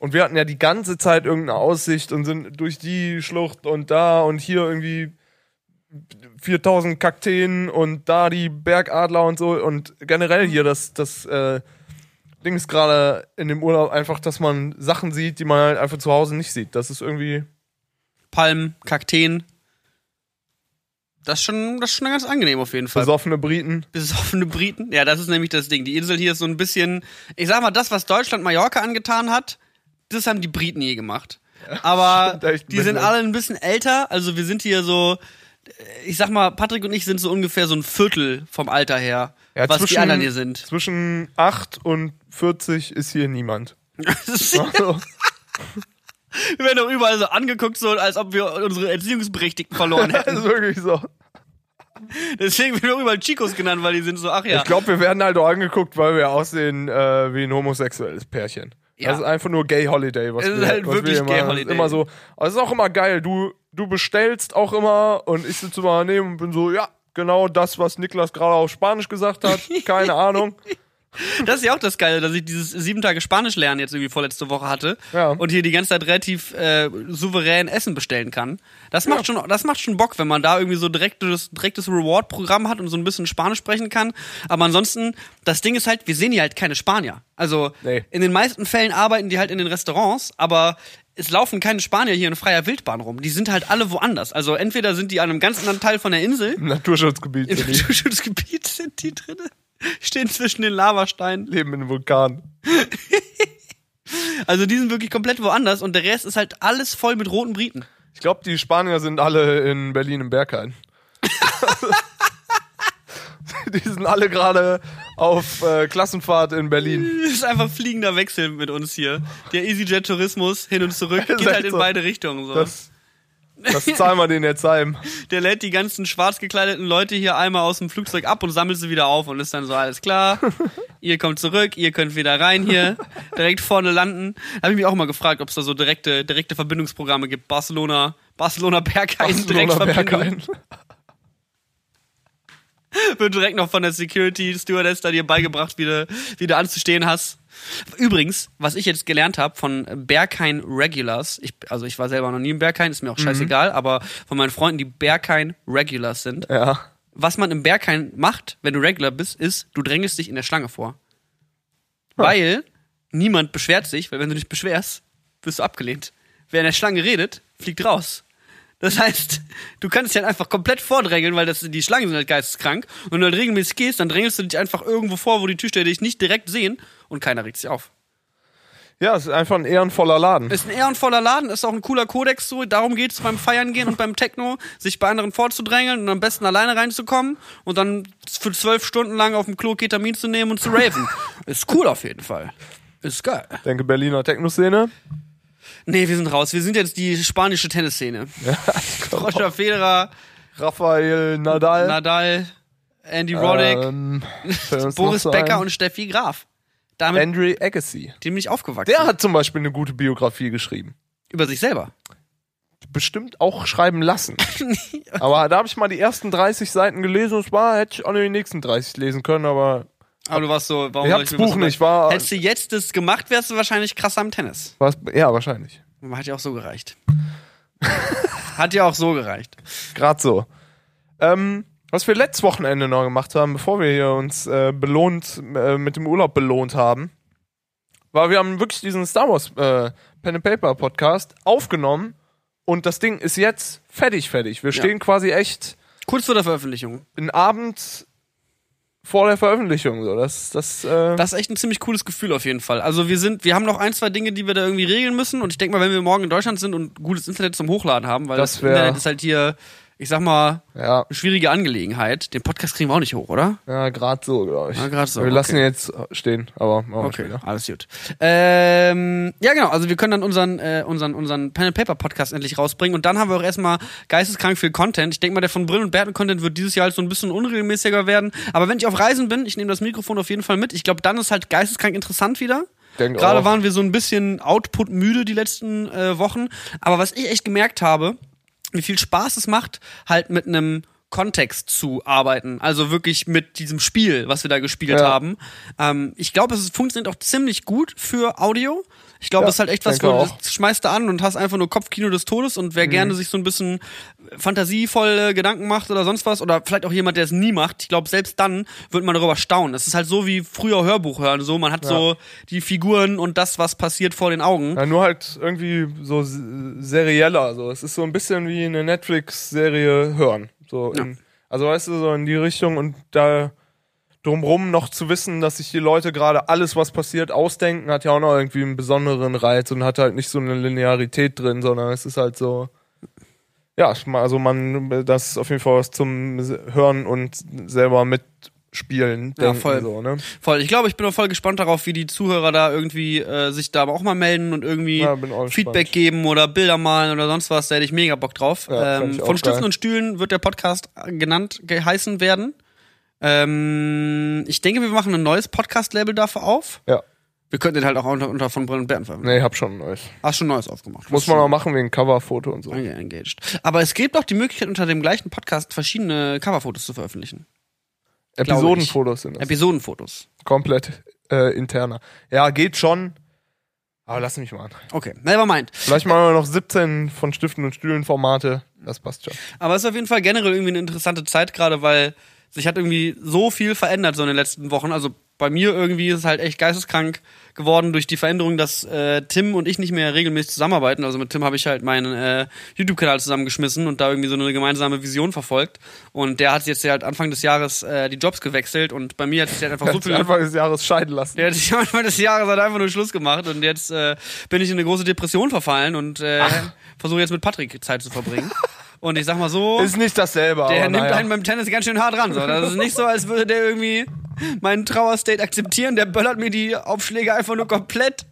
Und wir hatten ja die ganze Zeit irgendeine Aussicht und sind durch die Schlucht und da und hier irgendwie 4000 Kakteen und da die Bergadler und so. Und generell hier das, das äh, Ding ist gerade in dem Urlaub einfach, dass man Sachen sieht, die man halt einfach zu Hause nicht sieht. Das ist irgendwie. Palmen, Kakteen. Das ist schon, das ist schon ganz angenehm auf jeden Fall. Besoffene Briten. Besoffene Briten. Ja, das ist nämlich das Ding. Die Insel hier ist so ein bisschen, ich sag mal, das, was Deutschland Mallorca angetan hat, das haben die Briten je gemacht. Aber die sind alle ein bisschen älter. Also wir sind hier so, ich sag mal, Patrick und ich sind so ungefähr so ein Viertel vom Alter her, Ja, was die zwischen- anderen hier sind. Zwischen 8 und 40 ist hier niemand. Das ist- Also, wir werden doch überall so angeguckt, so als ob wir unsere Erziehungsberechtigten verloren das hätten. ist wirklich so. Deswegen werden wir auch überall Chicos genannt, weil die sind so, ach ja. Ich glaube, wir werden halt auch angeguckt, weil wir aussehen äh, wie ein homosexuelles Pärchen. Ja. Das ist einfach nur Gay Holiday, was Es ist wir, halt was wirklich wir immer, Gay Holiday. immer so. Aber es ist auch immer geil. Du, du bestellst auch immer und ich sitze immer daneben und bin so, ja, genau das, was Niklas gerade auf Spanisch gesagt hat. Keine Ahnung. Das ist ja auch das Geile, dass ich dieses sieben Tage Spanisch lernen jetzt irgendwie vorletzte Woche hatte Ja. und hier die ganze Zeit relativ äh, souverän Essen bestellen kann. Das macht schon, das macht schon Bock, wenn man da irgendwie so direktes, direktes Reward-Programm hat und so ein bisschen Spanisch sprechen kann. Aber ansonsten, das Ding ist halt, wir sehen hier halt keine Spanier. Also Nee. in den meisten Fällen arbeiten die halt in den Restaurants, aber es laufen keine Spanier hier in freier Wildbahn rum. Die sind halt alle woanders. Also entweder sind die an einem ganz anderen Teil von der Insel, Im Naturschutzgebiet im. Naturschutzgebiet sind die drinne, stehen zwischen den Lavasteinen. leben in einem Vulkan. Also die sind wirklich komplett woanders und der Rest ist halt alles voll mit roten Briten. Ich glaube, die Spanier sind alle in Berlin im Berghain. die sind alle gerade auf äh, Klassenfahrt in Berlin. Das ist einfach fliegender Wechsel mit uns hier. Der EasyJet-Tourismus hin und zurück geht halt in so. beide Richtungen. So. Das, das zahlen wir denen jetzt heim. Der lädt die ganzen schwarz gekleideten Leute hier einmal aus dem Flugzeug ab und sammelt sie wieder auf und ist dann so, alles klar, ihr kommt zurück, ihr könnt wieder rein hier, direkt vorne landen. Habe ich mich auch mal gefragt, ob es da so direkte, direkte Verbindungsprogramme gibt. Barcelona, Barcelona Berghain, Barcelona Direktverbindung. Berghain. wird direkt noch von der Security Stewardess da dir beigebracht, wie du, wie du anzustehen hast. Übrigens, was ich jetzt gelernt habe von Berghain Regulars, ich, also ich war selber noch nie im Berghain, ist mir auch scheißegal, aber von meinen Freunden, die Berghain Regulars sind, Ja. was man im Berghain macht, wenn du Regular bist, ist, du drängelst dich in der Schlange vor. Weil niemand beschwert sich, weil wenn du dich beschwerst, wirst du abgelehnt. Wer in der Schlange redet, fliegt raus. Das heißt, du kannst dich halt einfach komplett vordrängeln, weil das, die Schlangen sind halt geisteskrank. Und wenn du halt regelmäßig gehst, dann drängelst du dich einfach irgendwo vor, wo die Türsteher dich nicht direkt sehen und keiner regt sich auf. Ja, es ist einfach ein ehrenvoller Laden. Ist ein ehrenvoller Laden, ist auch ein cooler Kodex so. Darum geht's beim Feiern gehen und beim Techno, sich bei anderen vorzudrängeln und am besten alleine reinzukommen und dann für zwölf Stunden lang auf dem Klo Ketamin zu nehmen und zu raven. ist cool auf jeden Fall. Ist geil. Denke Berliner Techno-Szene. Nee, wir sind raus. Wir sind jetzt die spanische Tennisszene. Roger Federer, Rafael Nadal. Nadal, Andy Roddick, Ähm, Boris Becker und Steffi Graf. Damit Andre Agassi. dem bin ich aufgewachsen. Der hat zum Beispiel eine gute Biografie geschrieben. Über sich selber. Bestimmt auch schreiben lassen. aber da habe ich mal die ersten 30 Seiten gelesen und es war, hätte ich auch nur die nächsten 30 lesen können, aber Aber du warst so, warum ich das Buch nicht, war, Hättest du jetzt das gemacht, wärst du wahrscheinlich krasser am Tennis. war's, ja, wahrscheinlich. Hat ja auch so gereicht. Hat ja auch so gereicht. Gerade so. Ähm, was wir letztes Wochenende noch gemacht haben, bevor wir hier uns äh, belohnt, äh, mit dem Urlaub belohnt haben, war, wir haben wirklich diesen Star Wars äh, Pen and Paper Podcast aufgenommen und das Ding ist jetzt fertig, fertig. Wir Ja. stehen quasi echt Kurz vor der Veröffentlichung. einen Abend vor der Veröffentlichung. So. Das, das, äh, Das ist echt ein ziemlich cooles Gefühl auf jeden Fall. Also wir sind, wir haben noch ein, zwei Dinge, die wir da irgendwie regeln müssen. Und ich denke mal, wenn wir morgen in Deutschland sind und gutes Internet zum Hochladen haben, weil das, Das Internet ist halt hier ich sag mal, Ja, schwierige Angelegenheit. Den Podcast kriegen wir auch nicht hoch, oder? ja gerade so, glaube ich. Ja, grad so, Wir lassen okay. ihn jetzt stehen, aber machen Okay, später. alles gut. Ähm, ja, genau. Also wir können dann unseren, äh, unseren, unseren Pen and Paper Podcast endlich rausbringen und dann haben wir auch erstmal geisteskrank viel Content. Ich denke mal, der von Brill und Berten Content wird dieses Jahr halt so ein bisschen unregelmäßiger werden. Aber wenn ich auf Reisen bin, ich nehme das Mikrofon auf jeden Fall mit. Ich glaube, dann ist halt geisteskrank interessant wieder. Denk Gerade auch. waren wir so ein bisschen Output müde die letzten äh, Wochen. Aber was ich echt gemerkt habe, wie viel Spaß es macht, halt mit einem Kontext zu arbeiten. Also wirklich mit diesem Spiel, was wir da gespielt Ja. haben. Ähm, ich glaube, es funktioniert auch ziemlich gut für Audio. Ich glaube, Ja, es ist halt echt was, wo du das schmeißt du an und hast einfach nur Kopfkino des Todes und wer gerne sich so ein bisschen fantasievolle Gedanken macht oder sonst was oder vielleicht auch jemand, der es nie macht, ich glaube, selbst dann wird man darüber staunen. Es ist halt so wie früher Hörbuch hören, so man hat so die Figuren und das, was passiert vor den Augen. Ja, nur halt irgendwie so serieller. So. Es ist so ein bisschen wie eine Netflix-Serie hören. So Ja. in, also weißt du, so in die Richtung und da drumrum noch zu wissen, dass sich die Leute gerade alles, was passiert, ausdenken, hat ja auch noch irgendwie einen besonderen Reiz und hat halt nicht so eine Linearität drin, sondern es ist halt so. Ja, also man, das ist auf jeden Fall was zum Hören und selber mitspielen, Ja, denken, voll. so, ne? Voll. Ich glaube, ich bin auch voll gespannt darauf, wie die Zuhörer da irgendwie äh, sich da aber auch mal melden und irgendwie Ja, Feedback geben oder Bilder malen oder sonst was. Da hätte ich mega Bock drauf. Ja, ähm, von Stützen geil. und Stühlen wird der Podcast genannt, geheißen werden. Ähm, ich denke, wir machen ein neues Podcast-Label dafür auf. Ja. Wir könnten den halt auch unter, unter von Brill und Bären veröffentlichen. Nee, hab schon euch. Hast schon ein neues aufgemacht. Muss man auch machen wegen Coverfoto und so. Engaged. Aber es gibt auch die Möglichkeit, unter dem gleichen Podcast verschiedene Coverfotos zu veröffentlichen. Episodenfotos sind das. Episodenfotos. Komplett äh, interner. Ja, geht schon. Aber lass mich mal an. Okay, never mind. Vielleicht machen wir noch 17 von Stiften und Stühlen Formate. Das passt schon. Aber es ist auf jeden Fall generell irgendwie eine interessante Zeit, gerade weil sich hat irgendwie so viel verändert so in den letzten Wochen. Also bei mir irgendwie ist es halt echt geisteskrank geworden durch die Veränderung, dass äh, Tim und ich nicht mehr regelmäßig zusammenarbeiten. Also mit Tim habe ich halt meinen äh, YouTube-Kanal zusammengeschmissen und da irgendwie so eine gemeinsame Vision verfolgt. Und der hat jetzt halt Anfang des Jahres äh, die Jobs gewechselt und bei mir hat sich halt einfach so viel Anfang des Jahres scheiden lassen. der hat sich Anfang des Jahres hat einfach nur Schluss gemacht und jetzt äh, bin ich in eine große Depression verfallen und äh, versuche jetzt mit Patrick Zeit zu verbringen. Und ich sag mal so, Ist nicht dasselbe, der nimmt naja. einen beim Tennis ganz schön hart ran. So. Das ist nicht so, als würde der irgendwie meinen Trauerstate akzeptieren. Der böllert mir die Aufschläge einfach nur komplett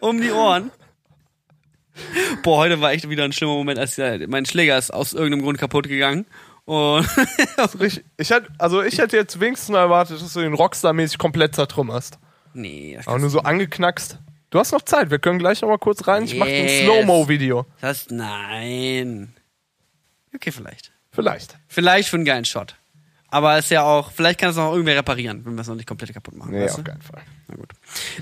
um die Ohren. Boah, heute war echt wieder ein schlimmer Moment, als mein Schläger ist aus irgendeinem Grund kaputt gegangen. Und Richtig- Ich hätte, also ich hätte jetzt wenigstens erwartet, dass du den Rockstar-mäßig komplett zertrümmerst. nee, das Aber nur so angeknackst. Du hast noch Zeit, wir können gleich noch mal kurz rein. Ich mach ein Yes. Slow-Mo-Video. Das nein. Okay, vielleicht. Vielleicht. Vielleicht für einen geilen Shot. Aber ist ja auch, vielleicht kann es auch irgendwer reparieren, wenn wir es noch nicht komplett kaputt machen. Nee, weißt auf keinen Fall. Na gut.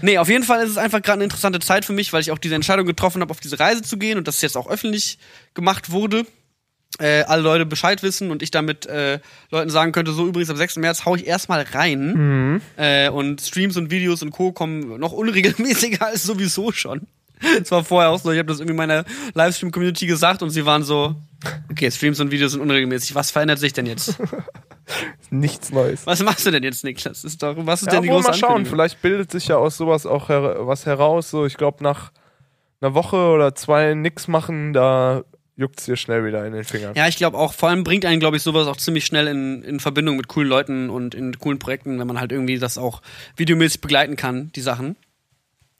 Nee, auf jeden Fall ist es einfach gerade eine interessante Zeit für mich, weil ich auch diese Entscheidung getroffen habe, auf diese Reise zu gehen und das jetzt auch öffentlich gemacht wurde. Äh, alle Leute Bescheid wissen und ich damit äh, Leuten sagen könnte, so übrigens am 6. März hau ich erstmal rein. Äh, und Streams und Videos und Co. kommen noch unregelmäßiger als sowieso schon. Es war vorher auch so, ich habe das irgendwie meiner Livestream-Community gesagt und sie waren so, okay, Streams und Videos sind unregelmäßig. Was verändert sich denn jetzt? Nichts Neues. Was machst du denn jetzt, Niklas? Ist doch, was ist Ja, denn die große mal schauen, vielleicht bildet sich ja aus sowas auch her was heraus. So, ich glaube, nach einer Woche oder zwei nix machen, da juckt's dir schnell wieder in den Fingern. Ja, ich glaube auch, vor allem bringt einen, glaube ich, sowas auch ziemlich schnell in, in Verbindung mit coolen Leuten und in coolen Projekten, wenn man halt irgendwie das auch videomäßig begleiten kann, die Sachen.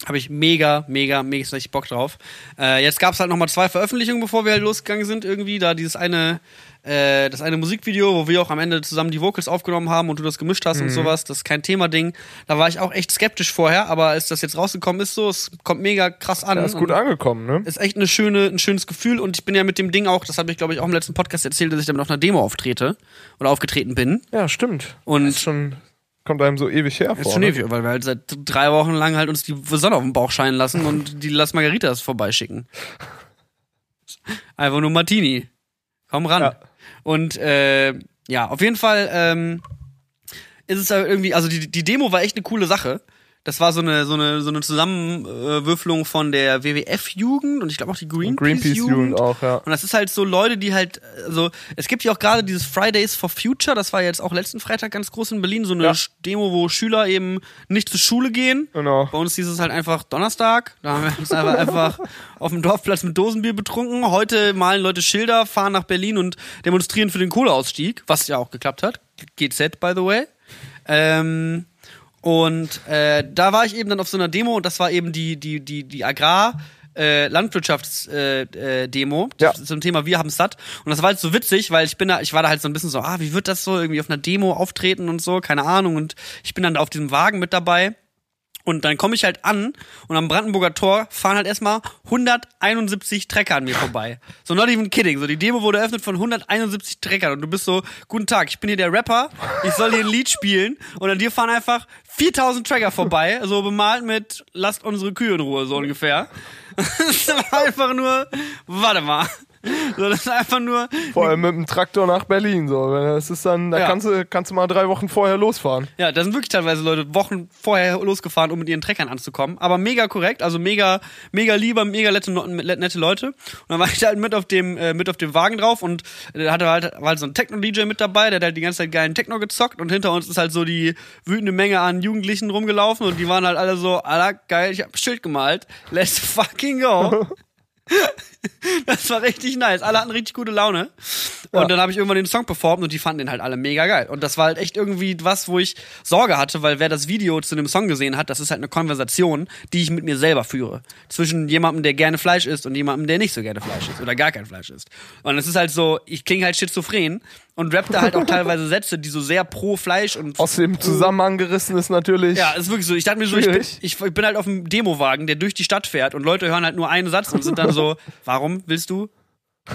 Habe ich mega, mega, mega richtig Bock drauf. Äh, jetzt gab es halt nochmal zwei Veröffentlichungen, bevor wir halt losgegangen sind, irgendwie. Da dieses eine, äh, das eine Musikvideo, wo wir auch am Ende zusammen die Vocals aufgenommen haben und du das gemischt hast und sowas. Das ist kein Thema-Ding. Da war ich auch echt skeptisch vorher, aber als das jetzt rausgekommen ist, so, es kommt mega krass an. Ja, ist gut angekommen, ne? ist echt eine schöne, ein schönes Gefühl und ich bin ja mit dem Ding auch, das habe ich glaube ich auch im letzten Podcast erzählt, dass ich damit auf einer Demo auftrete oder aufgetreten bin. Ja, stimmt. Und- ist schon, kommt einem so ewig her Ist vor. schon ne? ewig, weil wir halt seit drei Wochen lang halt uns die Sonne auf den Bauch scheinen lassen und die Las Margaritas vorbeischicken. Einfach nur Martini. Komm ran. Ja. Und äh, ja, auf jeden Fall ähm, ist es irgendwie, also die, die Demo war echt eine coole Sache. Das war so eine, so eine, so eine Zusammenwürfelung von der WWF-Jugend und ich glaube auch die Greenpeace-Jugend. Greenpeace-Jugend auch, ja. Und das ist halt so Leute, die halt, also es gibt ja auch gerade dieses Fridays for Future, das war jetzt auch letzten Freitag ganz groß in Berlin, so eine Ja. Demo, wo Schüler eben nicht zur Schule gehen. Genau. Bei uns hieß es halt einfach Donnerstag. Da haben wir uns einfach, einfach auf dem Dorfplatz mit Dosenbier betrunken. Heute malen Leute Schilder, fahren nach Berlin und demonstrieren für den Kohleausstieg, was ja auch geklappt hat. GZ, by the way. Ähm, und äh, da war ich eben dann auf so einer Demo und das war eben die, die, die, die Agrar- äh, Landwirtschafts-Demo äh, Demo Ja. zum Thema Wir haben satt. Und das war halt so witzig, weil ich bin da, ich war da halt so ein bisschen so, ah, wie wird das so irgendwie auf einer Demo auftreten und so, keine Ahnung. Und ich bin dann da auf diesem Wagen mit dabei. Und dann komme ich halt an und am Brandenburger Tor fahren halt erstmal 171 Trecker an mir vorbei. So not even kidding. So die Demo wurde eröffnet von 171 Treckern und du bist so, guten Tag, ich bin hier der Rapper, ich soll hier ein Lied spielen und an dir fahren einfach 4000 Trecker vorbei, so bemalt mit lasst unsere Kühe in Ruhe, so ungefähr. Das war einfach nur, warte mal. So, das ist einfach nur, Vor allem mit dem Traktor nach Berlin. So. Das ist dann, da Ja. kannst, du, kannst du mal drei Wochen vorher losfahren. Ja, da sind wirklich teilweise Leute Wochen vorher losgefahren, um mit ihren Treckern anzukommen. Aber mega korrekt, also mega, mega lieber, mega nette, nette Leute. Und dann war ich da halt mit auf dem, äh, mit auf dem Wagen drauf und äh, hatte halt, war halt so ein Techno-DJ mit dabei, der hat halt die ganze Zeit geilen Techno gezockt und hinter uns ist halt so die wütende Menge an Jugendlichen rumgelaufen und die waren halt alle so, Alter, geil, ich hab ein Schild gemalt. Let's fucking go. Das war richtig nice. Alle hatten richtig gute Laune. Und Ja. dann habe ich irgendwann den Song performt und die fanden den halt alle mega geil. Und das war halt echt irgendwie was, wo ich Sorge hatte, weil wer das Video zu dem Song gesehen hat, das ist halt eine Konversation, die ich mit mir selber führe. Zwischen jemandem, der gerne Fleisch isst und jemandem, der nicht so gerne Fleisch isst oder gar kein Fleisch isst. Und es ist halt so, ich klinge halt schizophren und rapp da halt auch teilweise Sätze, die so sehr pro Fleisch und Aus dem Zusammenhang gerissen ist natürlich. ja, ist wirklich so. Ich dachte mir so, ich bin, ich bin halt auf einem Demowagen, der durch die Stadt fährt und Leute hören halt nur einen Satz und sind dann so, warum willst du?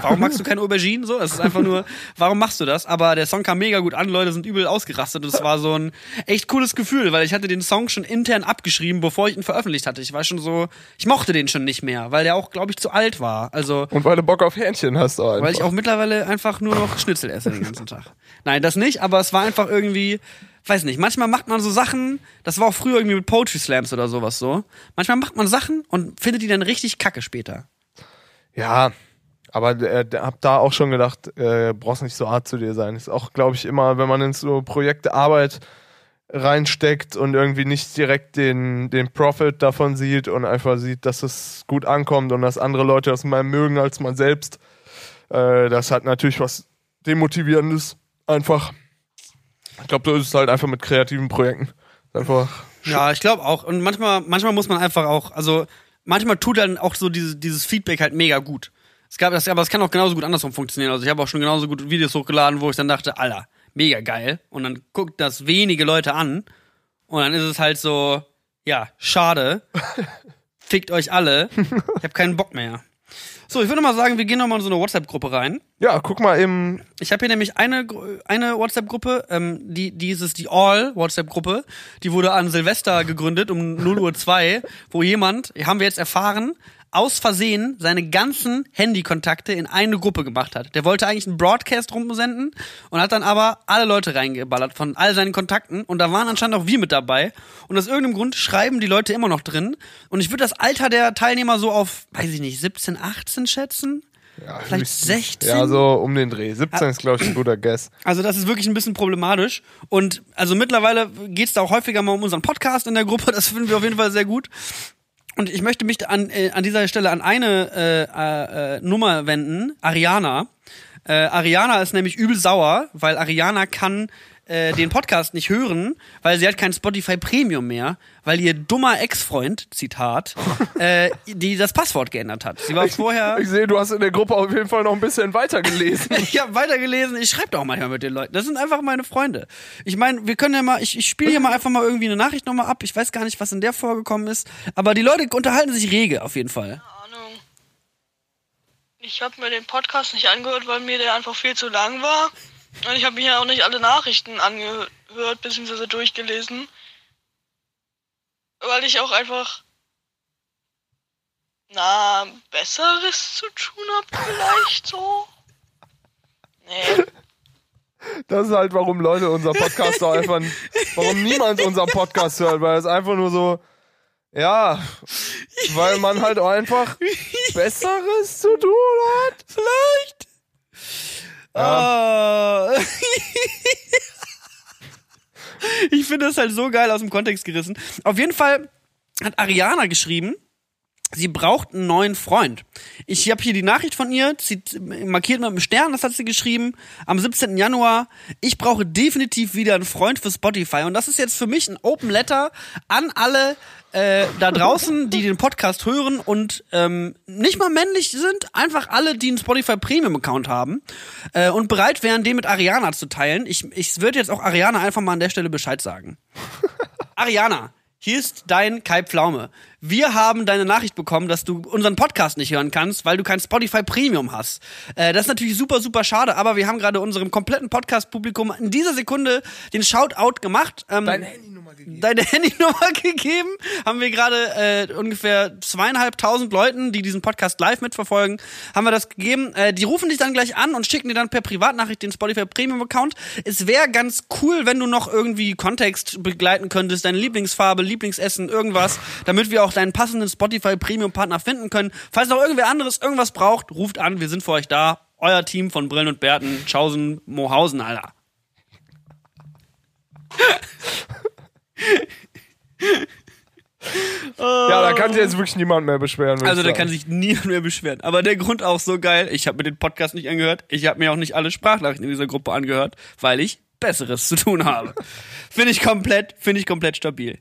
Warum magst du keine Auberginen? So, es ist einfach nur, warum machst du das? Aber der Song kam mega gut an, Leute sind übel ausgerastet und es war so ein echt cooles Gefühl, weil ich hatte den Song schon intern abgeschrieben, bevor ich ihn veröffentlicht hatte. Ich war schon so, ich mochte den schon nicht mehr, weil der auch, glaube ich, zu alt war. Also, Und weil du Bock auf Hähnchen hast, auch einfach. weil ich auch mittlerweile einfach nur noch Schnitzel esse den ganzen Tag. Nein, das nicht, aber es war einfach irgendwie, weiß nicht, manchmal macht man so Sachen, das war auch früher irgendwie mit Poetry Slams oder sowas so. Manchmal macht man Sachen und findet die dann richtig kacke später. Ja, aber äh, hab da auch schon gedacht, äh, brauchst nicht so hart zu dir sein. Ist auch, glaube ich, immer, wenn man in so Projekte Arbeit reinsteckt und irgendwie nicht direkt den, den Profit davon sieht und einfach sieht, dass es gut ankommt und dass andere Leute das mehr mögen als man selbst. Äh, das hat natürlich was Demotivierendes. Einfach. Ich glaube, so ist halt einfach mit kreativen Projekten. Einfach. Ja, ich glaube auch. Und manchmal, manchmal muss man einfach auch, also manchmal tut dann auch so dieses, dieses Feedback halt mega gut. Es gab das, aber es kann auch genauso gut andersrum funktionieren. Also ich habe auch schon genauso gut Videos hochgeladen, wo ich dann dachte, Alter, mega geil. Und dann guckt das wenige Leute an. Und dann ist es halt so, ja, schade. Fickt euch alle. Ich habe keinen Bock mehr. So, ich würde mal sagen, wir gehen noch mal in so eine WhatsApp-Gruppe rein. Ja, guck mal eben. Ich habe hier nämlich eine, eine WhatsApp-Gruppe, ähm, die, die ist es die All-WhatsApp-Gruppe. Die wurde an Silvester gegründet um 0 Uhr 2, wo jemand, haben wir jetzt erfahren, aus Versehen seine ganzen Handykontakte in eine Gruppe gemacht hat. Der wollte eigentlich einen Broadcast rumsenden und hat dann aber alle Leute reingeballert von all seinen Kontakten und da waren anscheinend auch wir mit dabei. Und aus irgendeinem Grund schreiben die Leute immer noch drin. Und ich würde das Alter der Teilnehmer so auf, weiß ich nicht, 17, 18 schätzen. Ja, Vielleicht höchstens- 16? Ja, so um den Dreh. 17 ist, glaube ich, ein guter Guess. Also das ist wirklich ein bisschen problematisch. Und also mittlerweile geht's da auch häufiger mal um unseren Podcast in der Gruppe. Das finden wir auf jeden Fall sehr gut. Und ich möchte mich an, äh, an dieser Stelle an eine äh, äh, äh, Nummer wenden, Ariana. Äh, Ariana ist nämlich übel sauer, weil Ariana kann äh, den Podcast nicht hören, weil sie hat kein Spotify Premium mehr, weil ihr dummer Ex-Freund, Zitat, äh, die das Passwort geändert hat. Sie war vorher... Ich sehe, du hast in der Gruppe auf jeden Fall noch ein bisschen weitergelesen. Ich habe weitergelesen, ich schreibe doch manchmal mit den Leuten. Das sind einfach meine Freunde. Ich meine, wir können ja mal, ich, ich spiele hier mal einfach mal irgendwie eine Nachricht nochmal ab. Ich weiß gar nicht, was in der vorgekommen ist. Aber die Leute unterhalten sich rege auf jeden Fall. Ich habe mir den Podcast nicht angehört, weil mir der einfach viel zu lang war. Und ich habe mir ja auch nicht alle Nachrichten angehört bzw. durchgelesen. Weil ich auch einfach na Besseres zu tun habe vielleicht so. Nee. Das ist halt, warum Leute unser Podcast so einfach, warum niemand unser Podcast hört, weil es einfach nur so, ja, weil man halt einfach Besseres zu tun hat. Vielleicht. Ah. ich finde das halt so geil aus dem Kontext gerissen. Auf jeden Fall hat Ariana geschrieben, sie braucht einen neuen Freund. Ich habe hier die Nachricht von ihr, sie markiert mit einem Stern, das hat sie geschrieben, am 17. Januar. Ich brauche definitiv wieder einen Freund für Spotify. Und das ist jetzt für mich ein Open Letter an alle äh, da draußen, die den Podcast hören und ähm, nicht mal männlich sind, einfach alle, die einen Spotify Premium Account haben äh, und bereit wären, den mit Ariana zu teilen. Ich, ich würde jetzt auch Ariana einfach mal an der Stelle Bescheid sagen. Ariana, hier ist dein Kai Pflaume. Wir haben deine Nachricht bekommen, dass du unseren Podcast nicht hören kannst, weil du kein Spotify Premium hast. Äh, das ist natürlich super, super schade, aber wir haben gerade unserem kompletten Podcast-Publikum in dieser Sekunde den Shoutout gemacht. Ähm, Deine Handynummer gegeben. deine Handynummer gegeben. Haben wir gerade äh, ungefähr zweieinhalbtausend Leuten, die diesen Podcast live mitverfolgen, haben wir das gegeben. Äh, die rufen dich dann gleich an und schicken dir dann per Privatnachricht den Spotify Premium Account. Es wäre ganz cool, wenn du noch irgendwie Kontext begleiten könntest, deine Lieblingsfarbe, Lieblingsessen, irgendwas, damit wir auch deinen passenden Spotify Premium Partner finden können. Falls noch irgendwer anderes irgendwas braucht, ruft an, wir sind für euch da. Euer Team von Brillen und Bärten, Schausen, Mohausen, Alter. Ja, da kann sich jetzt wirklich niemand mehr beschweren. Also da kann sich niemand mehr beschweren. Aber der Grund auch so geil, ich habe mir den Podcast nicht angehört, ich habe mir auch nicht alle Sprachnachrichten in dieser Gruppe angehört, weil ich Besseres zu tun habe. finde ich komplett, finde ich komplett stabil.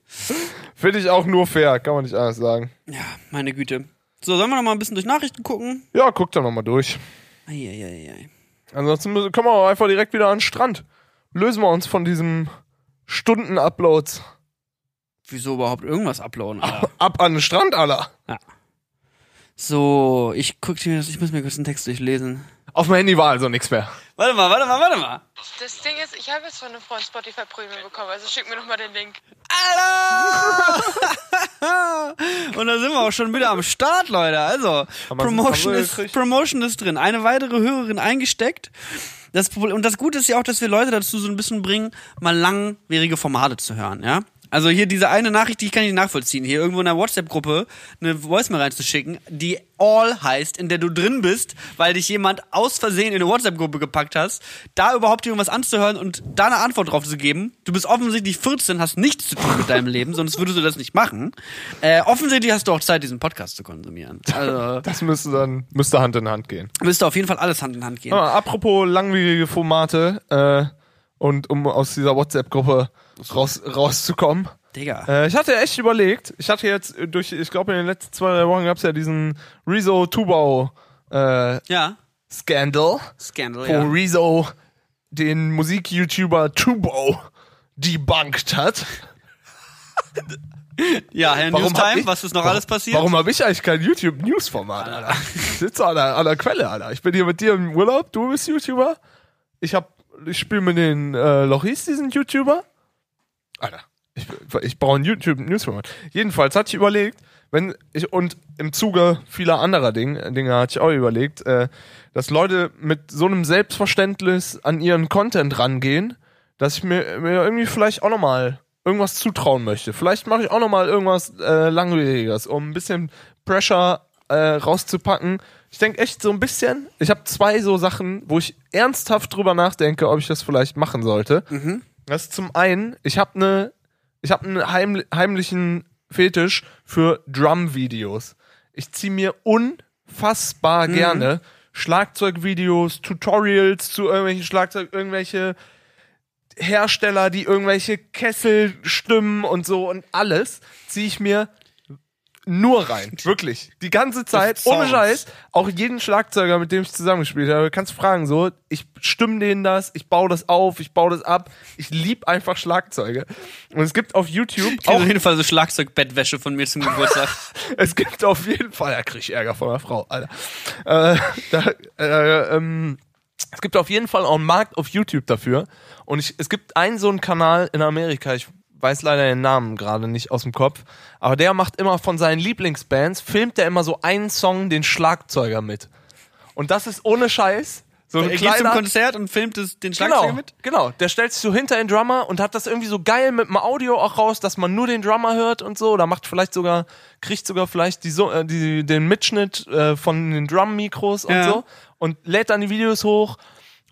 Finde ich auch nur fair, kann man nicht anders sagen. Ja, meine Güte. So, sollen wir noch mal ein bisschen durch Nachrichten gucken? Ja, guck da nochmal durch. Eieiei. Ansonsten müssen- können wir auch einfach direkt wieder an den Strand. Lösen wir uns von diesem Stunden-Uploads. Wieso überhaupt irgendwas uploaden, Alter? Ab an den Strand, Alter. So, ich guck mir das, ich muss mir kurz den Text durchlesen. Auf dem Handy war also nichts mehr. Warte mal, warte mal, warte mal. Das Ding ist, ich habe jetzt von einem Freund Spotify Premium bekommen, also schick mir noch mal den Link. Alter! Und da sind wir auch schon wieder am Start, Leute. Also, Promotion ist? Promotion ist drin. Eine weitere Hörerin eingesteckt. Das, Problem- und das Gute ist ja auch, dass wir Leute dazu so ein bisschen bringen, mal langwierige Formate zu hören, ja? Also hier diese eine Nachricht, die ich kann nicht nachvollziehen. Hier irgendwo in der WhatsApp-Gruppe eine Voicemail reinzuschicken, die All heißt, in der du drin bist, weil dich jemand aus Versehen in eine WhatsApp-Gruppe gepackt hast, da überhaupt irgendwas anzuhören und da eine Antwort drauf zu geben. Du bist offensichtlich 14, hast nichts zu tun mit deinem Leben, sonst würdest du das nicht machen. Äh, offensichtlich hast du auch Zeit, diesen Podcast zu konsumieren. Also Das müsste dann müsste Hand in Hand gehen. müsste auf jeden Fall alles Hand in Hand gehen. Ah, apropos langwierige Formate äh, und um aus dieser WhatsApp-Gruppe raus, rauszukommen. Digga. Äh, ich hatte echt überlegt, ich hatte jetzt durch, ich glaube in den letzten zwei, drei Wochen gab es ja diesen Rezo Tubau äh, Ja. Scandal, Scandal, wo ja. Rezo den Musik-YouTuber Tubau debunked hat. Ja, Herr Warum Newstime, ich- was ist noch warum- alles passiert? Warum habe ich eigentlich kein YouTube-News-Format, Alter? Ich sitze an der, an der Quelle, Alter. Ich bin hier mit dir im Urlaub, du bist YouTuber. Ich hab, ich spiele mit den äh, Lochis, diesen YouTuber. Alter, ich, ich brauche ein YouTube-News-Format. Jedenfalls hatte ich überlegt, wenn ich, und im Zuge vieler anderer Dinge, Dinge hatte ich auch überlegt, äh, dass Leute mit so einem Selbstverständnis an ihren Content rangehen, dass ich mir, mir irgendwie vielleicht auch nochmal irgendwas zutrauen möchte. Vielleicht mache ich auch nochmal irgendwas äh, Langwieriges, um ein bisschen Pressure äh, rauszupacken. Ich denke echt so ein bisschen, ich habe zwei so Sachen, wo ich ernsthaft drüber nachdenke, ob ich das vielleicht machen sollte. Das ist zum einen, ich habe eine, ich habe einen heimli heimlichen Fetisch für Drum-Videos. Ich ziehe mir unfassbar gerne Schlagzeugvideos, Tutorials zu irgendwelchen Schlagzeug, irgendwelche Hersteller, die irgendwelche Kessel stimmen und so und alles, ziehe ich mir nur rein. Wirklich. Die ganze Zeit. Ohne. Scheiß. Auch jeden Schlagzeuger, mit dem ich zusammengespielt habe, kannst du fragen so, ich stimme denen das, ich baue das auf, ich baue das ab. Ich lieb einfach Schlagzeuge. Und es gibt auf YouTube Ich auch auf jeden Fall so Schlagzeugbettwäsche von mir zum Geburtstag. es gibt auf jeden Fall, da krieg ich Ärger von der Frau, Alter. Äh, da, äh, ähm, es gibt auf jeden Fall auch einen Markt auf YouTube dafür. Und ich, es gibt einen so einen Kanal in Amerika, ich weiß leider den Namen gerade nicht aus dem Kopf, aber der macht immer von seinen Lieblingsbands, filmt der immer so einen Song den Schlagzeuger mit. Und das ist ohne Scheiß So ein er geht zum Konzert und filmt es, den Schlagzeuger Genau, mit. genau. Der stellt sich so hinter den Drummer und hat das irgendwie so geil mit dem Audio auch raus, dass man nur den Drummer hört und so. Oder macht vielleicht sogar, kriegt sogar vielleicht die, so- äh, die, den Mitschnitt äh, von den Drum-Mikros und Ja. so. Und lädt dann die Videos hoch.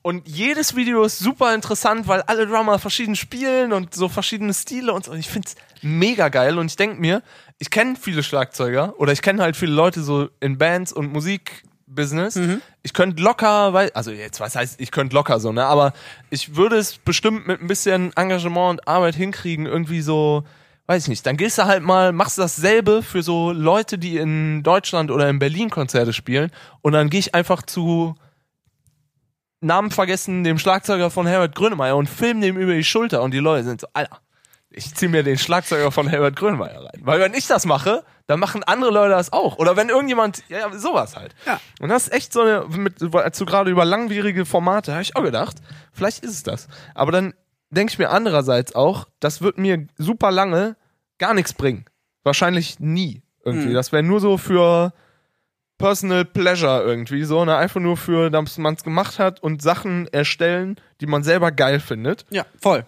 Und jedes Video ist super interessant, weil alle Drummer verschieden spielen und so verschiedene Stile und so. Und ich find's mega geil. Und ich denk mir, ich kenne viele Schlagzeuger oder ich kenne halt viele Leute so in Bands und Musikbusiness. Ich könnte locker, weil, also jetzt, was heißt, ich könnte locker so, ne? Aber ich würde es bestimmt mit ein bisschen Engagement und Arbeit hinkriegen, irgendwie so, weiß ich nicht. Dann gehst du halt mal, machst dasselbe für so Leute, die in Deutschland oder in Berlin Konzerte spielen. Und dann gehe ich einfach zu Namen vergessen, dem Schlagzeuger von Herbert Grönemeyer und film dem über die Schulter und die Leute sind so, Alter, ich zieh mir den Schlagzeuger von Herbert Grönemeyer rein. Weil wenn ich das mache, dann machen andere Leute das auch. Oder wenn irgendjemand, ja, ja sowas halt. Ja. Und das ist echt so eine, mit, als du gerade über langwierige Formate, habe ich auch gedacht, vielleicht ist es das. Aber dann denke ich mir andererseits auch, das wird mir super lange gar nichts bringen. Wahrscheinlich nie irgendwie. Mhm. Das wäre nur so für Personal Pleasure irgendwie so, ne? Einfach nur für, dass man es gemacht hat und Sachen erstellen, die man selber geil findet. Ja, voll.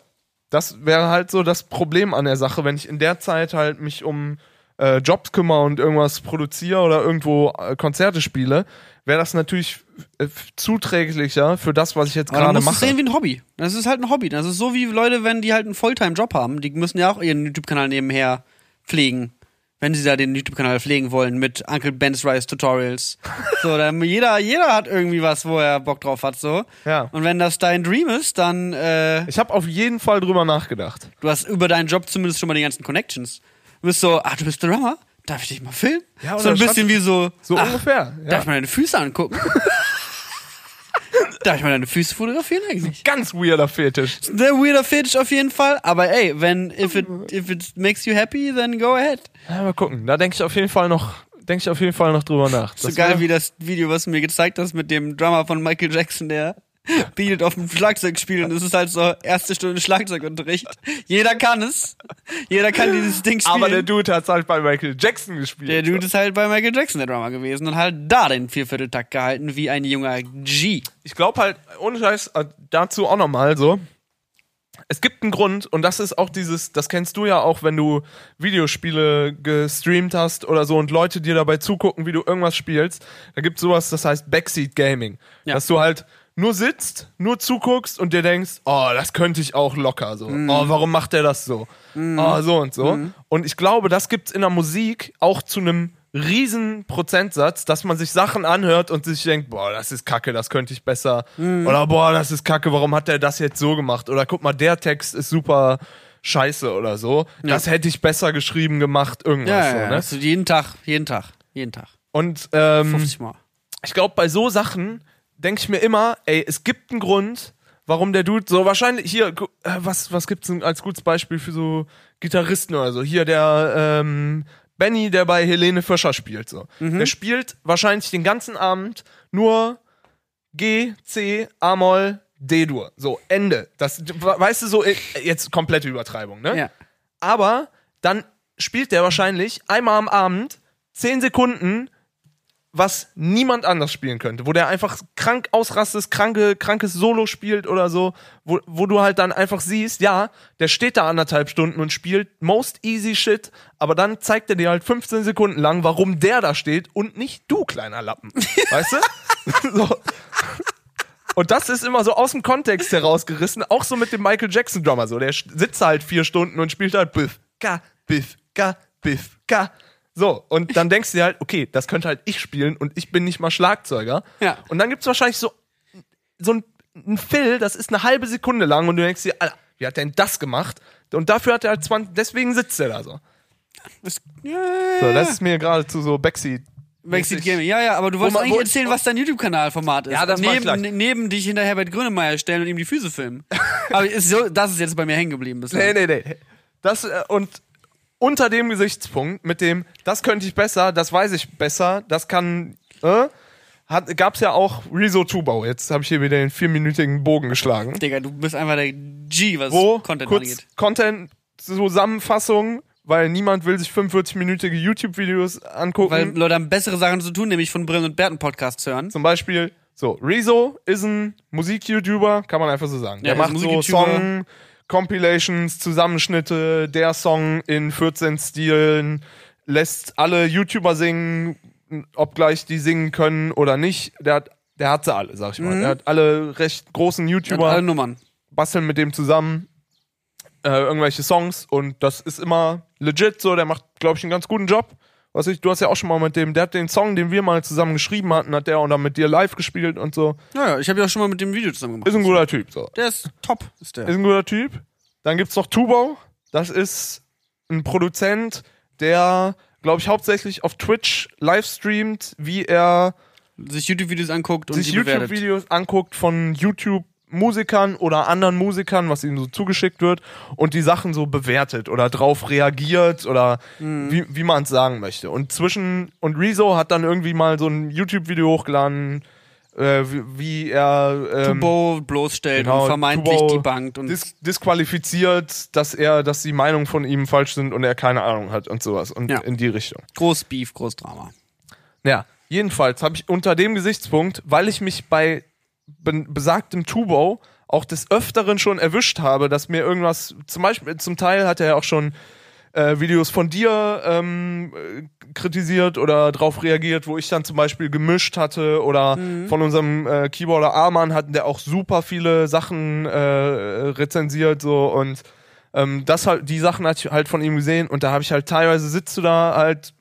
Das wäre halt so das Problem an der Sache, wenn ich in der Zeit halt mich um äh, Jobs kümmere und irgendwas produziere oder irgendwo äh, Konzerte spiele, wäre das natürlich äh, zuträglicher für das, was ich jetzt gerade mache. sehen wie ein Hobby. Das ist halt ein Hobby. Das ist so wie Leute, wenn die halt einen Fulltime-Job haben. Die müssen ja auch ihren YouTube-Kanal nebenher pflegen. Wenn sie da den YouTube-Kanal pflegen wollen mit Uncle Ben's Rice Tutorials. so, dann jeder, jeder hat irgendwie was, wo er Bock drauf hat, so. Ja. Und wenn das dein Dream ist, dann, äh, Ich habe auf jeden Fall drüber nachgedacht. du hast über deinen Job zumindest schon mal die ganzen Connections. Du bist so, ach, du bist Drummer? Darf ich dich mal filmen? Ja, so ein bisschen wie so, So ach, ungefähr. Ja. darf ich mal deine Füße angucken? darf ich mal deine Füße fotografieren eigentlich? Ganz weirder Fetisch. Der weirder Fetisch auf jeden Fall, aber ey, wenn if it if it makes you happy, then go ahead. Ja, mal gucken. Da denke ich auf jeden Fall noch, denke ich auf jeden Fall noch drüber nach. So Das geil wär- wie das Video, was du mir gezeigt hast mit dem Drummer von Michael Jackson, der bietet auf dem Schlagzeug spielt und es ist halt so erste Stunde Schlagzeugunterricht. Jeder kann es. Jeder kann dieses Ding spielen. Aber der Dude hat halt bei Michael Jackson gespielt. Der Dude ist halt bei Michael Jackson der Drummer gewesen und halt da den Viervierteltakt gehalten wie ein junger G. ich glaube halt, ohne Scheiß, äh, dazu auch nochmal so. Es gibt einen Grund und das ist auch dieses, das kennst du ja auch, wenn du Videospiele gestreamt hast oder so und Leute dir dabei zugucken, wie du irgendwas spielst. Da gibt sowas, das heißt Backseat Gaming. Ja. Dass du halt nur sitzt, nur zuguckst und dir denkst, oh, das könnte ich auch locker so. Oh, warum macht der das so? Oh, so und so. Und ich glaube, das gibt's in der Musik auch zu einem riesen Prozentsatz, dass man sich Sachen anhört und sich denkt, boah, das ist kacke, das könnte ich besser. Oder boah, das ist kacke, warum hat der das jetzt so gemacht? Oder guck mal, der Text ist super scheiße oder so. Das hätte ich besser geschrieben gemacht, irgendwas Ja, so, ja, ne? also jeden Tag, jeden Tag, jeden Tag. Und ähm, 50 Mal. ich glaube, bei so Sachen denke ich mir immer, ey, es gibt einen Grund, warum der Dude so wahrscheinlich hier, äh, was was gibt's denn als gutes Beispiel für so Gitarristen oder so? Hier der ähm, Benny, der bei Helene Fischer spielt so. Der spielt wahrscheinlich den ganzen Abend nur G, C, A-Moll, D-Dur. So, Ende. Das, weißt du, so, äh, jetzt komplette Übertreibung, ne? Ja. Aber dann spielt der wahrscheinlich einmal am Abend 10 Sekunden, was niemand anders spielen könnte, wo der einfach krank ausrastet, kranke, krankes Solo spielt oder so, wo, wo du halt dann einfach siehst, ja, der steht da anderthalb Stunden und spielt most easy shit, aber dann zeigt er dir halt 15 Sekunden lang, warum der da steht und nicht du, kleiner Lappen. weißt du? so. Und das ist immer so aus dem Kontext herausgerissen, auch so mit dem Michael Jackson Drummer so. Der sitzt halt vier Stunden und spielt halt Biff, Ka, Biff, Ka, Biff, Ka. So, und dann denkst du dir halt, okay, das könnte halt ich spielen und ich bin nicht mal Schlagzeuger. Ja. Und dann gibt's wahrscheinlich so, so ein, ein Fill, das ist eine halbe Sekunde lang und du denkst dir, Alter, wie hat der denn das gemacht? Und dafür hat er halt 20, deswegen sitzt er da so. Das, So, das ist mir gerade zu so Backseat. Backseat Gaming, ja, ja, aber du wolltest man- eigentlich wo- erzählen, was dein YouTube-Kanal-Format ist. Ja, das mach ich neben, ne- neben dich hinter Herbert Grönemeyer stellen und ihm die Füße filmen. aber ist so, das ist jetzt bei mir hängen geblieben bislang. Nee, nee, nee. Das, äh, und unter dem Gesichtspunkt, mit dem, das könnte ich besser, das weiß ich besser, das kann, äh, hat, gab's ja auch Rezo Tubau. Jetzt habe ich hier wieder den vierminütigen Bogen geschlagen. Digga, du bist einfach der G, was Wo, Content kurz, angeht. Content-Zusammenfassung, weil niemand will sich 45-minütige YouTube-Videos angucken. Weil Leute haben bessere Sachen zu tun, nämlich von Brillen und Bärten Podcasts hören. Zum Beispiel So, Rezo ist ein Musik-YouTuber, kann man einfach so sagen. Ja, der macht so. Song, Compilations, Zusammenschnitte, der Song in 14 Stilen, lässt alle YouTuber singen, obgleich die singen können oder nicht. Der hat, der hat sie alle, sag ich mal. Der hat alle recht großen Hat YouTuber alle Nummern. basteln mit dem zusammen äh, irgendwelche Songs und das ist immer legit so. Der macht, glaube ich, einen ganz guten Job. Was ich, du hast ja auch schon mal mit dem, der hat den Song, den wir mal zusammen geschrieben hatten, hat der auch dann mit dir live gespielt und so. Naja, ich habe ja auch schon mal mit dem Video zusammen gemacht. Ist ein guter Typ, so. Der ist top, ist der. Ist ein guter Typ. Dann gibt's noch Tubo. Das ist ein Produzent, der, glaube ich, hauptsächlich auf Twitch live streamt, wie er sich YouTube-Videos anguckt und sich. YouTube-Videos anguckt von YouTube-Musikern oder anderen Musikern, was ihm so zugeschickt wird, und die Sachen so bewertet oder drauf reagiert oder Mhm. wie, wie man es sagen möchte. Und zwischen und Rezo hat dann irgendwie mal so ein YouTube-Video hochgeladen, äh, wie, wie er ähm, Tubo bloßstellt genau, und vermeintlich Tubo debunked und dis disqualifiziert, dass er, dass die Meinungen von ihm falsch sind und er keine Ahnung hat und sowas und Ja. in die Richtung. groß Beef, groß Drama. Ja, jedenfalls habe ich unter dem Gesichtspunkt, weil ich mich bei be besagtem Tubo auch des Öfteren schon erwischt habe, dass mir irgendwas, zum Beispiel, zum Teil hat er ja auch schon äh, Videos von dir ähm, äh, kritisiert oder drauf reagiert, wo ich dann zum Beispiel gemischt hatte oder von unserem äh, Keyboarder Arman hatten der auch super viele Sachen äh, rezensiert so und ähm, das halt, die Sachen hatte ich halt von ihm gesehen und da habe ich halt teilweise sitzt du da halt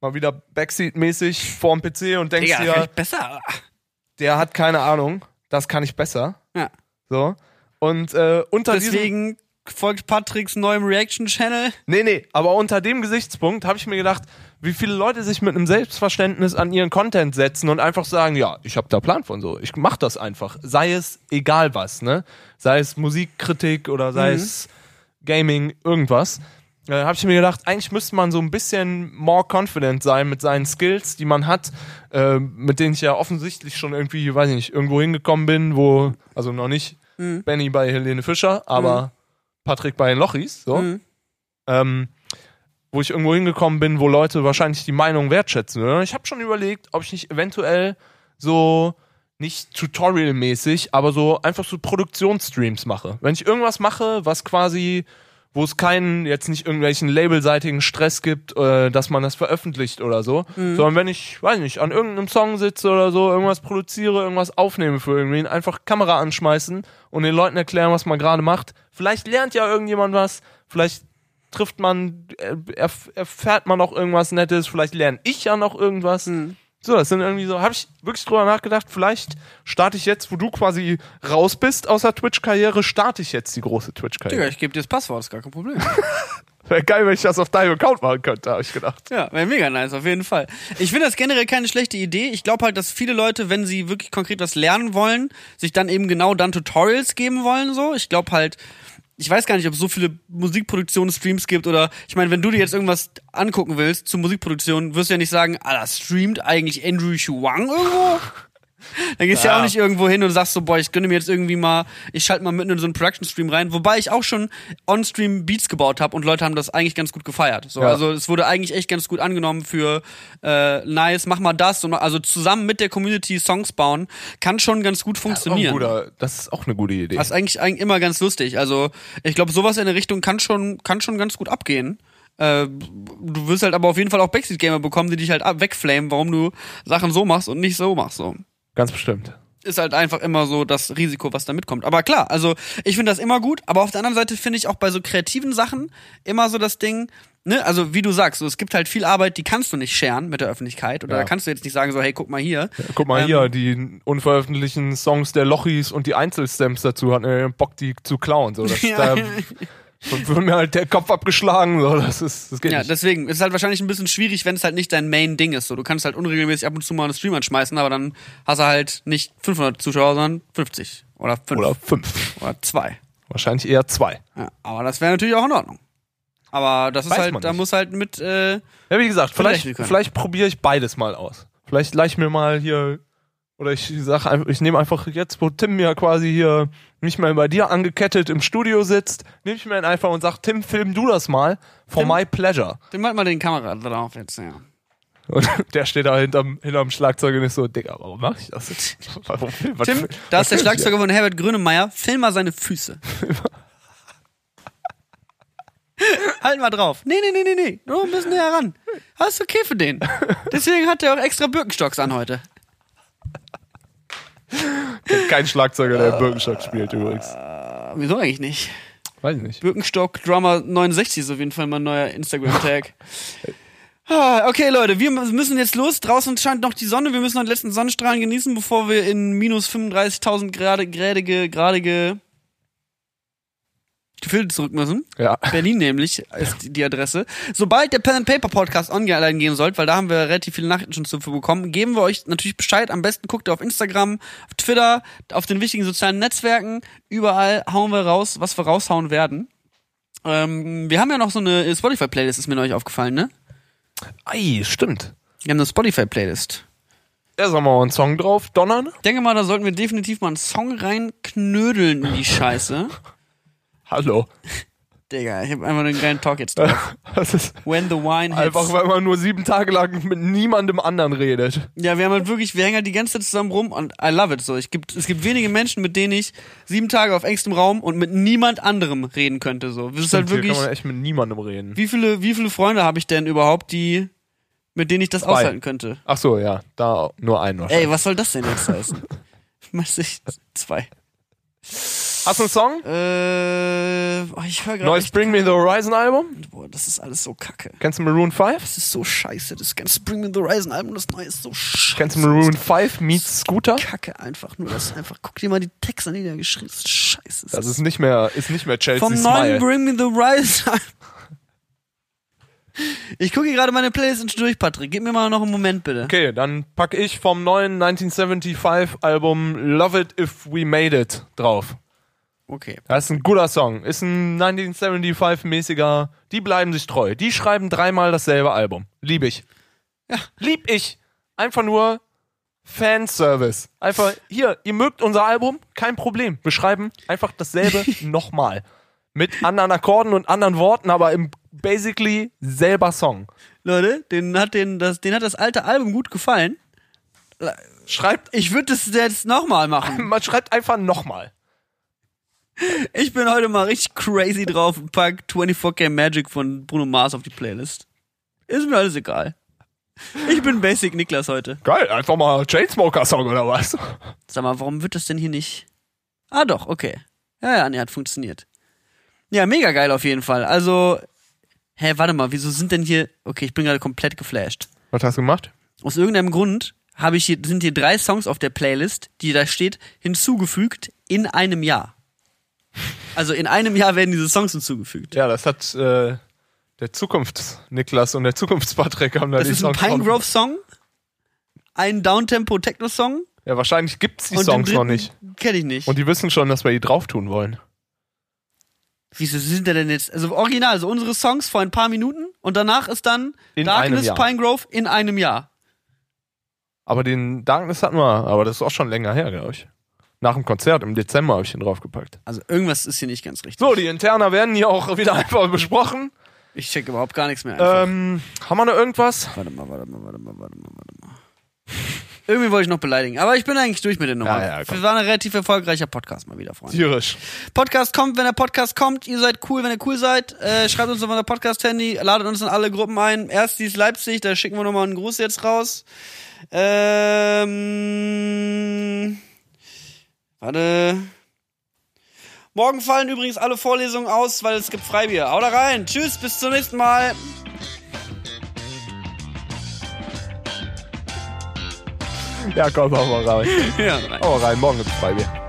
mal wieder Backseat-mäßig vorm PC und denkst Digga, dir, besser. der hat keine Ahnung, das kann ich besser. Ja. So. Und äh, unter diesem. Deswegen folgt Patricks neuem Reaction-Channel. Nee, nee, aber unter dem Gesichtspunkt habe ich mir gedacht, wie viele Leute sich mit einem Selbstverständnis an ihren Content setzen und einfach sagen, ja, ich habe da Plan von so, ich mach das einfach. Sei es egal was, ne? Sei es Musikkritik oder sei es Gaming, irgendwas. Äh, habe ich mir gedacht, eigentlich müsste man so ein bisschen more confident sein mit seinen Skills, die man hat, äh, mit denen ich ja offensichtlich schon irgendwie, weiß ich nicht, irgendwo hingekommen bin, wo, also noch nicht Benny bei Helene Fischer, aber Patrick bei den Lochis, so. Mhm. Ähm, wo ich irgendwo hingekommen bin, wo Leute wahrscheinlich die Meinung wertschätzen. Oder? Ich habe schon überlegt, ob ich nicht eventuell so nicht Tutorial-mäßig, aber so einfach so Produktionsstreams mache. Wenn ich irgendwas mache, was quasi, wo es keinen, jetzt nicht irgendwelchen labelseitigen Stress gibt, äh, dass man das veröffentlicht oder so, sondern wenn ich, weiß nicht, an irgendeinem Song sitze oder so, irgendwas produziere, irgendwas aufnehme für irgendwen, einfach Kamera anschmeißen und den Leuten erklären, was man gerade macht. Vielleicht lernt ja irgendjemand was, vielleicht trifft man, äh, erf erfährt man noch irgendwas Nettes, vielleicht lerne ich ja noch irgendwas. So, das sind irgendwie so, habe ich wirklich drüber nachgedacht, vielleicht starte ich jetzt, wo du quasi raus bist aus der Twitch-Karriere, starte ich jetzt die große Digga, Twitch-Karriere. ich gebe dir das Passwort, ist gar kein Problem. Wäre geil, wenn ich das auf deinem Account machen könnte, habe ich gedacht. Ja, wäre mega nice, auf jeden Fall. Ich finde das generell keine schlechte Idee. Ich glaube halt, dass viele Leute, wenn sie wirklich konkret was lernen wollen, sich dann eben genau dann Tutorials geben wollen, so. Ich glaube halt, ich weiß gar nicht, ob es so viele Musikproduktionsstreams gibt oder, ich meine, wenn du dir jetzt irgendwas angucken willst zur Musikproduktion, wirst du ja nicht sagen, ah, streamt eigentlich Andrew Shuang irgendwo? Dann gehst du ja. Ja. auch nicht irgendwo hin und sagst so, boah, ich gönne mir jetzt irgendwie mal, ich schalte mal mitten in so einen Production-Stream rein, wobei ich auch schon on-stream Beats gebaut habe und Leute haben das eigentlich ganz gut gefeiert. So, Ja. Also es wurde eigentlich echt ganz gut angenommen für äh, nice, mach mal das und also zusammen mit der Community Songs bauen, kann schon ganz gut Das ist, funktionieren. guter, das ist auch eine gute Idee. Das ist eigentlich, eigentlich immer ganz lustig. Also ich glaube, sowas in der Richtung kann schon, kann schon ganz gut abgehen. Äh, du wirst halt aber auf jeden Fall auch Backseat-Gamer bekommen, die dich halt wegflamen, warum du Sachen so machst und nicht so machst. So Ganz bestimmt. ist halt einfach immer so das Risiko, was da mitkommt. Aber klar, also ich finde das immer gut, aber auf der anderen Seite finde ich auch bei so kreativen Sachen immer so das Ding, ne, also wie du sagst, so, es gibt halt viel Arbeit, die kannst du nicht scheren mit der Öffentlichkeit oder Ja. da kannst du jetzt nicht sagen so, hey, guck mal hier. Guck mal Ähm, hier, die unveröffentlichten Songs der Lochis und die Einzelstamps dazu hatten äh, Bock, die zu klauen. So, das, Ja. da wird mir halt der Kopf abgeschlagen. So, das ist, das geht Ja, nicht. deswegen ist es halt wahrscheinlich ein bisschen schwierig, wenn es halt nicht dein Main-Ding ist. So, du kannst halt unregelmäßig ab und zu mal einen Stream anschmeißen, aber dann hast du halt nicht 500 Zuschauer, sondern 50 oder 5 Oder oder, fünf. 2. Wahrscheinlich eher zwei. Ja, aber das wäre natürlich auch in Ordnung. Aber das ist Weiß halt, man da muss halt mit äh, Ja, wie gesagt, Vielleicht vielleicht probiere ich beides mal aus. Vielleicht leih ich mir mal hier, oder ich sag einfach, ich nehme einfach jetzt, wo Tim mir quasi hier nicht mehr bei dir angekettet im Studio sitzt, nehme ich mir ihn einfach und sag, Tim, film du das mal for Tim? my pleasure. Dann halt mal den Kamera drauf jetzt, ja. Und der steht da hinterm, hinterm Schlagzeug und ist so, Digga, warum mach ich das? Warum, was, Tim, was da ist der Schlagzeuger von Herbert Grönemeyer. Film mal seine Füße. halt mal drauf. Nee, nee, nee, nee, nee. Nur ein bisschen näher ran. Alles okay für den. Deswegen hat er auch extra Birkenstocks an heute. Kein Schlagzeuger, der Birkenstock spielt übrigens. Äh, wieso eigentlich nicht? Weiß ich nicht. Birkenstock Drummer 69 ist auf jeden Fall mein neuer Instagram-Tag. Ah, Okay, Leute, wir müssen jetzt los. Draußen scheint noch die Sonne. Wir müssen noch die letzten Sonnenstrahlen genießen, bevor wir in minus 35.000 Grad, gradige, gradige Gefilde zurück müssen. Ja. Berlin nämlich ist die- die Adresse. Sobald der Pen and Paper Podcast online gehen sollte, weil da haben wir relativ viele Nachrichten schon zu bekommen, geben wir euch natürlich Bescheid. Am besten guckt ihr auf Instagram, auf Twitter, auf den wichtigen sozialen Netzwerken. Überall hauen wir raus, was wir raushauen werden. Ähm, wir haben ja noch so eine Spotify-Playlist, ist mir neulich aufgefallen, ne? Ei, stimmt. Wir haben eine Spotify-Playlist. Da soll mal einen Song drauf donnern. Ich denke mal, da sollten wir definitiv mal einen Song reinknödeln in die Scheiße. Hallo. Digga, ich habe einfach einen geilen Talk jetzt drauf. When the wine hits. einfach, weil man nur sieben Tage lang mit niemandem anderen redet. Ja, wir haben halt wirklich, wir hängen halt die ganze Zeit zusammen rum und I love it so. Ich gibt, es gibt wenige Menschen, mit denen ich sieben Tage auf engstem Raum und mit niemand anderem reden könnte. So. Das ist halt Hier wirklich, kann man echt mit niemandem reden. wie viele, wie viele Freunde habe ich denn überhaupt, die, mit denen ich das aushalten könnte? Ach so, ja, da nur einen. Ey, was soll das denn jetzt heißen? Meinst du, zwei. Hast du einen Song? Äh, oh, ich höre gerade. Neues Bring Me the Horizon Album? Boah, das ist alles so kacke. Kennst du Maroon 5? Das ist so scheiße. Das ganze Bring Me the Horizon Album, das neue ist so scheiße. Kennst du Maroon 5 meets Scooter? Kacke einfach nur. Das ist einfach, guck dir mal die Texte an, die da geschrieben sind. Scheiße. Das ist nicht mehr, ist nicht mehr Chelsea Vom neuen Smile. Bring Me the Horizon. Ich gucke hier gerade meine Playlist durch, Patrick. Gib mir mal noch einen Moment, bitte. Okay, dann pack ich vom neuen 1975 Album Love It If We Made It drauf. Okay. Das ist ein guter Song. Ist ein 1975-mäßiger. Die bleiben sich treu. Die schreiben dreimal dasselbe Album. Lieb ich. Ja. Lieb ich. Einfach nur Fanservice. Einfach, hier, ihr mögt unser Album, kein Problem. Wir schreiben einfach dasselbe nochmal. Mit anderen Akkorden und anderen Worten, aber im basically selber Song. Leute, den hat, den, das, den hat das alte Album gut gefallen. Schreibt, Ich würde das jetzt nochmal machen. man schreibt einfach nochmal. Ich bin heute mal richtig crazy drauf und pack 24K Magic von Bruno Mars auf die Playlist. Ist mir alles egal. Ich bin Basic Niklas heute. Geil, einfach mal Chainsmoker-Song oder was? Sag mal, warum wird das denn hier nicht? Ah, doch, okay. Ja, ja, nee, hat funktioniert. Ja, mega geil auf jeden Fall. Also, hä, warte mal, wieso sind denn hier. Okay, ich bin gerade komplett geflasht. Was hast du gemacht? Aus irgendeinem Grund habe ich hier, sind hier drei Songs auf der Playlist, die da steht, hinzugefügt in einem Jahr. Also in einem Jahr werden diese Songs hinzugefügt. Ja, das hat äh, der Zukunfts-Niklas und der Zukunfts-Patrick haben da Das die ist ein Songs. Grove Song, ein Downtempo Techno Song Ja, wahrscheinlich gibt's die und Songs noch nicht. Kenne ich nicht. Und die wissen schon, dass wir die drauf tun wollen. Wieso sind da denn jetzt? Also original, also unsere Songs vor ein paar Minuten und danach ist dann In Darkness einem Jahr. Pine Grove in einem Jahr. Aber den Darkness hatten wir, aber das ist auch schon länger her, glaube ich. Nach dem Konzert im Dezember habe ich den draufgepackt. Also irgendwas ist hier nicht ganz richtig. So, die Interna werden hier auch wieder einfach besprochen. Ich check überhaupt gar nichts mehr. Einfach. Ähm, haben wir noch irgendwas? warte mal, warte mal, warte mal, warte mal, warte mal. Irgendwie wollte ich noch beleidigen, aber ich bin eigentlich durch mit der Nummer. Ja, ja, komm. Wir waren ein relativ erfolgreicher Podcast mal wieder, Freunde. Tierisch. Podcast kommt, wenn der Podcast kommt. Ihr seid cool, wenn ihr cool seid. Äh, schreibt uns auf unser Podcast-Handy, ladet uns in alle Gruppen ein. Erst dies Leipzig, da schicken wir nochmal einen Gruß jetzt raus. Ähm, warte. Morgen fallen übrigens alle Vorlesungen aus, weil es gibt Freibier. Haut da rein. Tschüss, bis zum nächsten Mal. Ja, komm, hau mal rein. Ja, rein. Hau rein, morgen gibt's Freibier.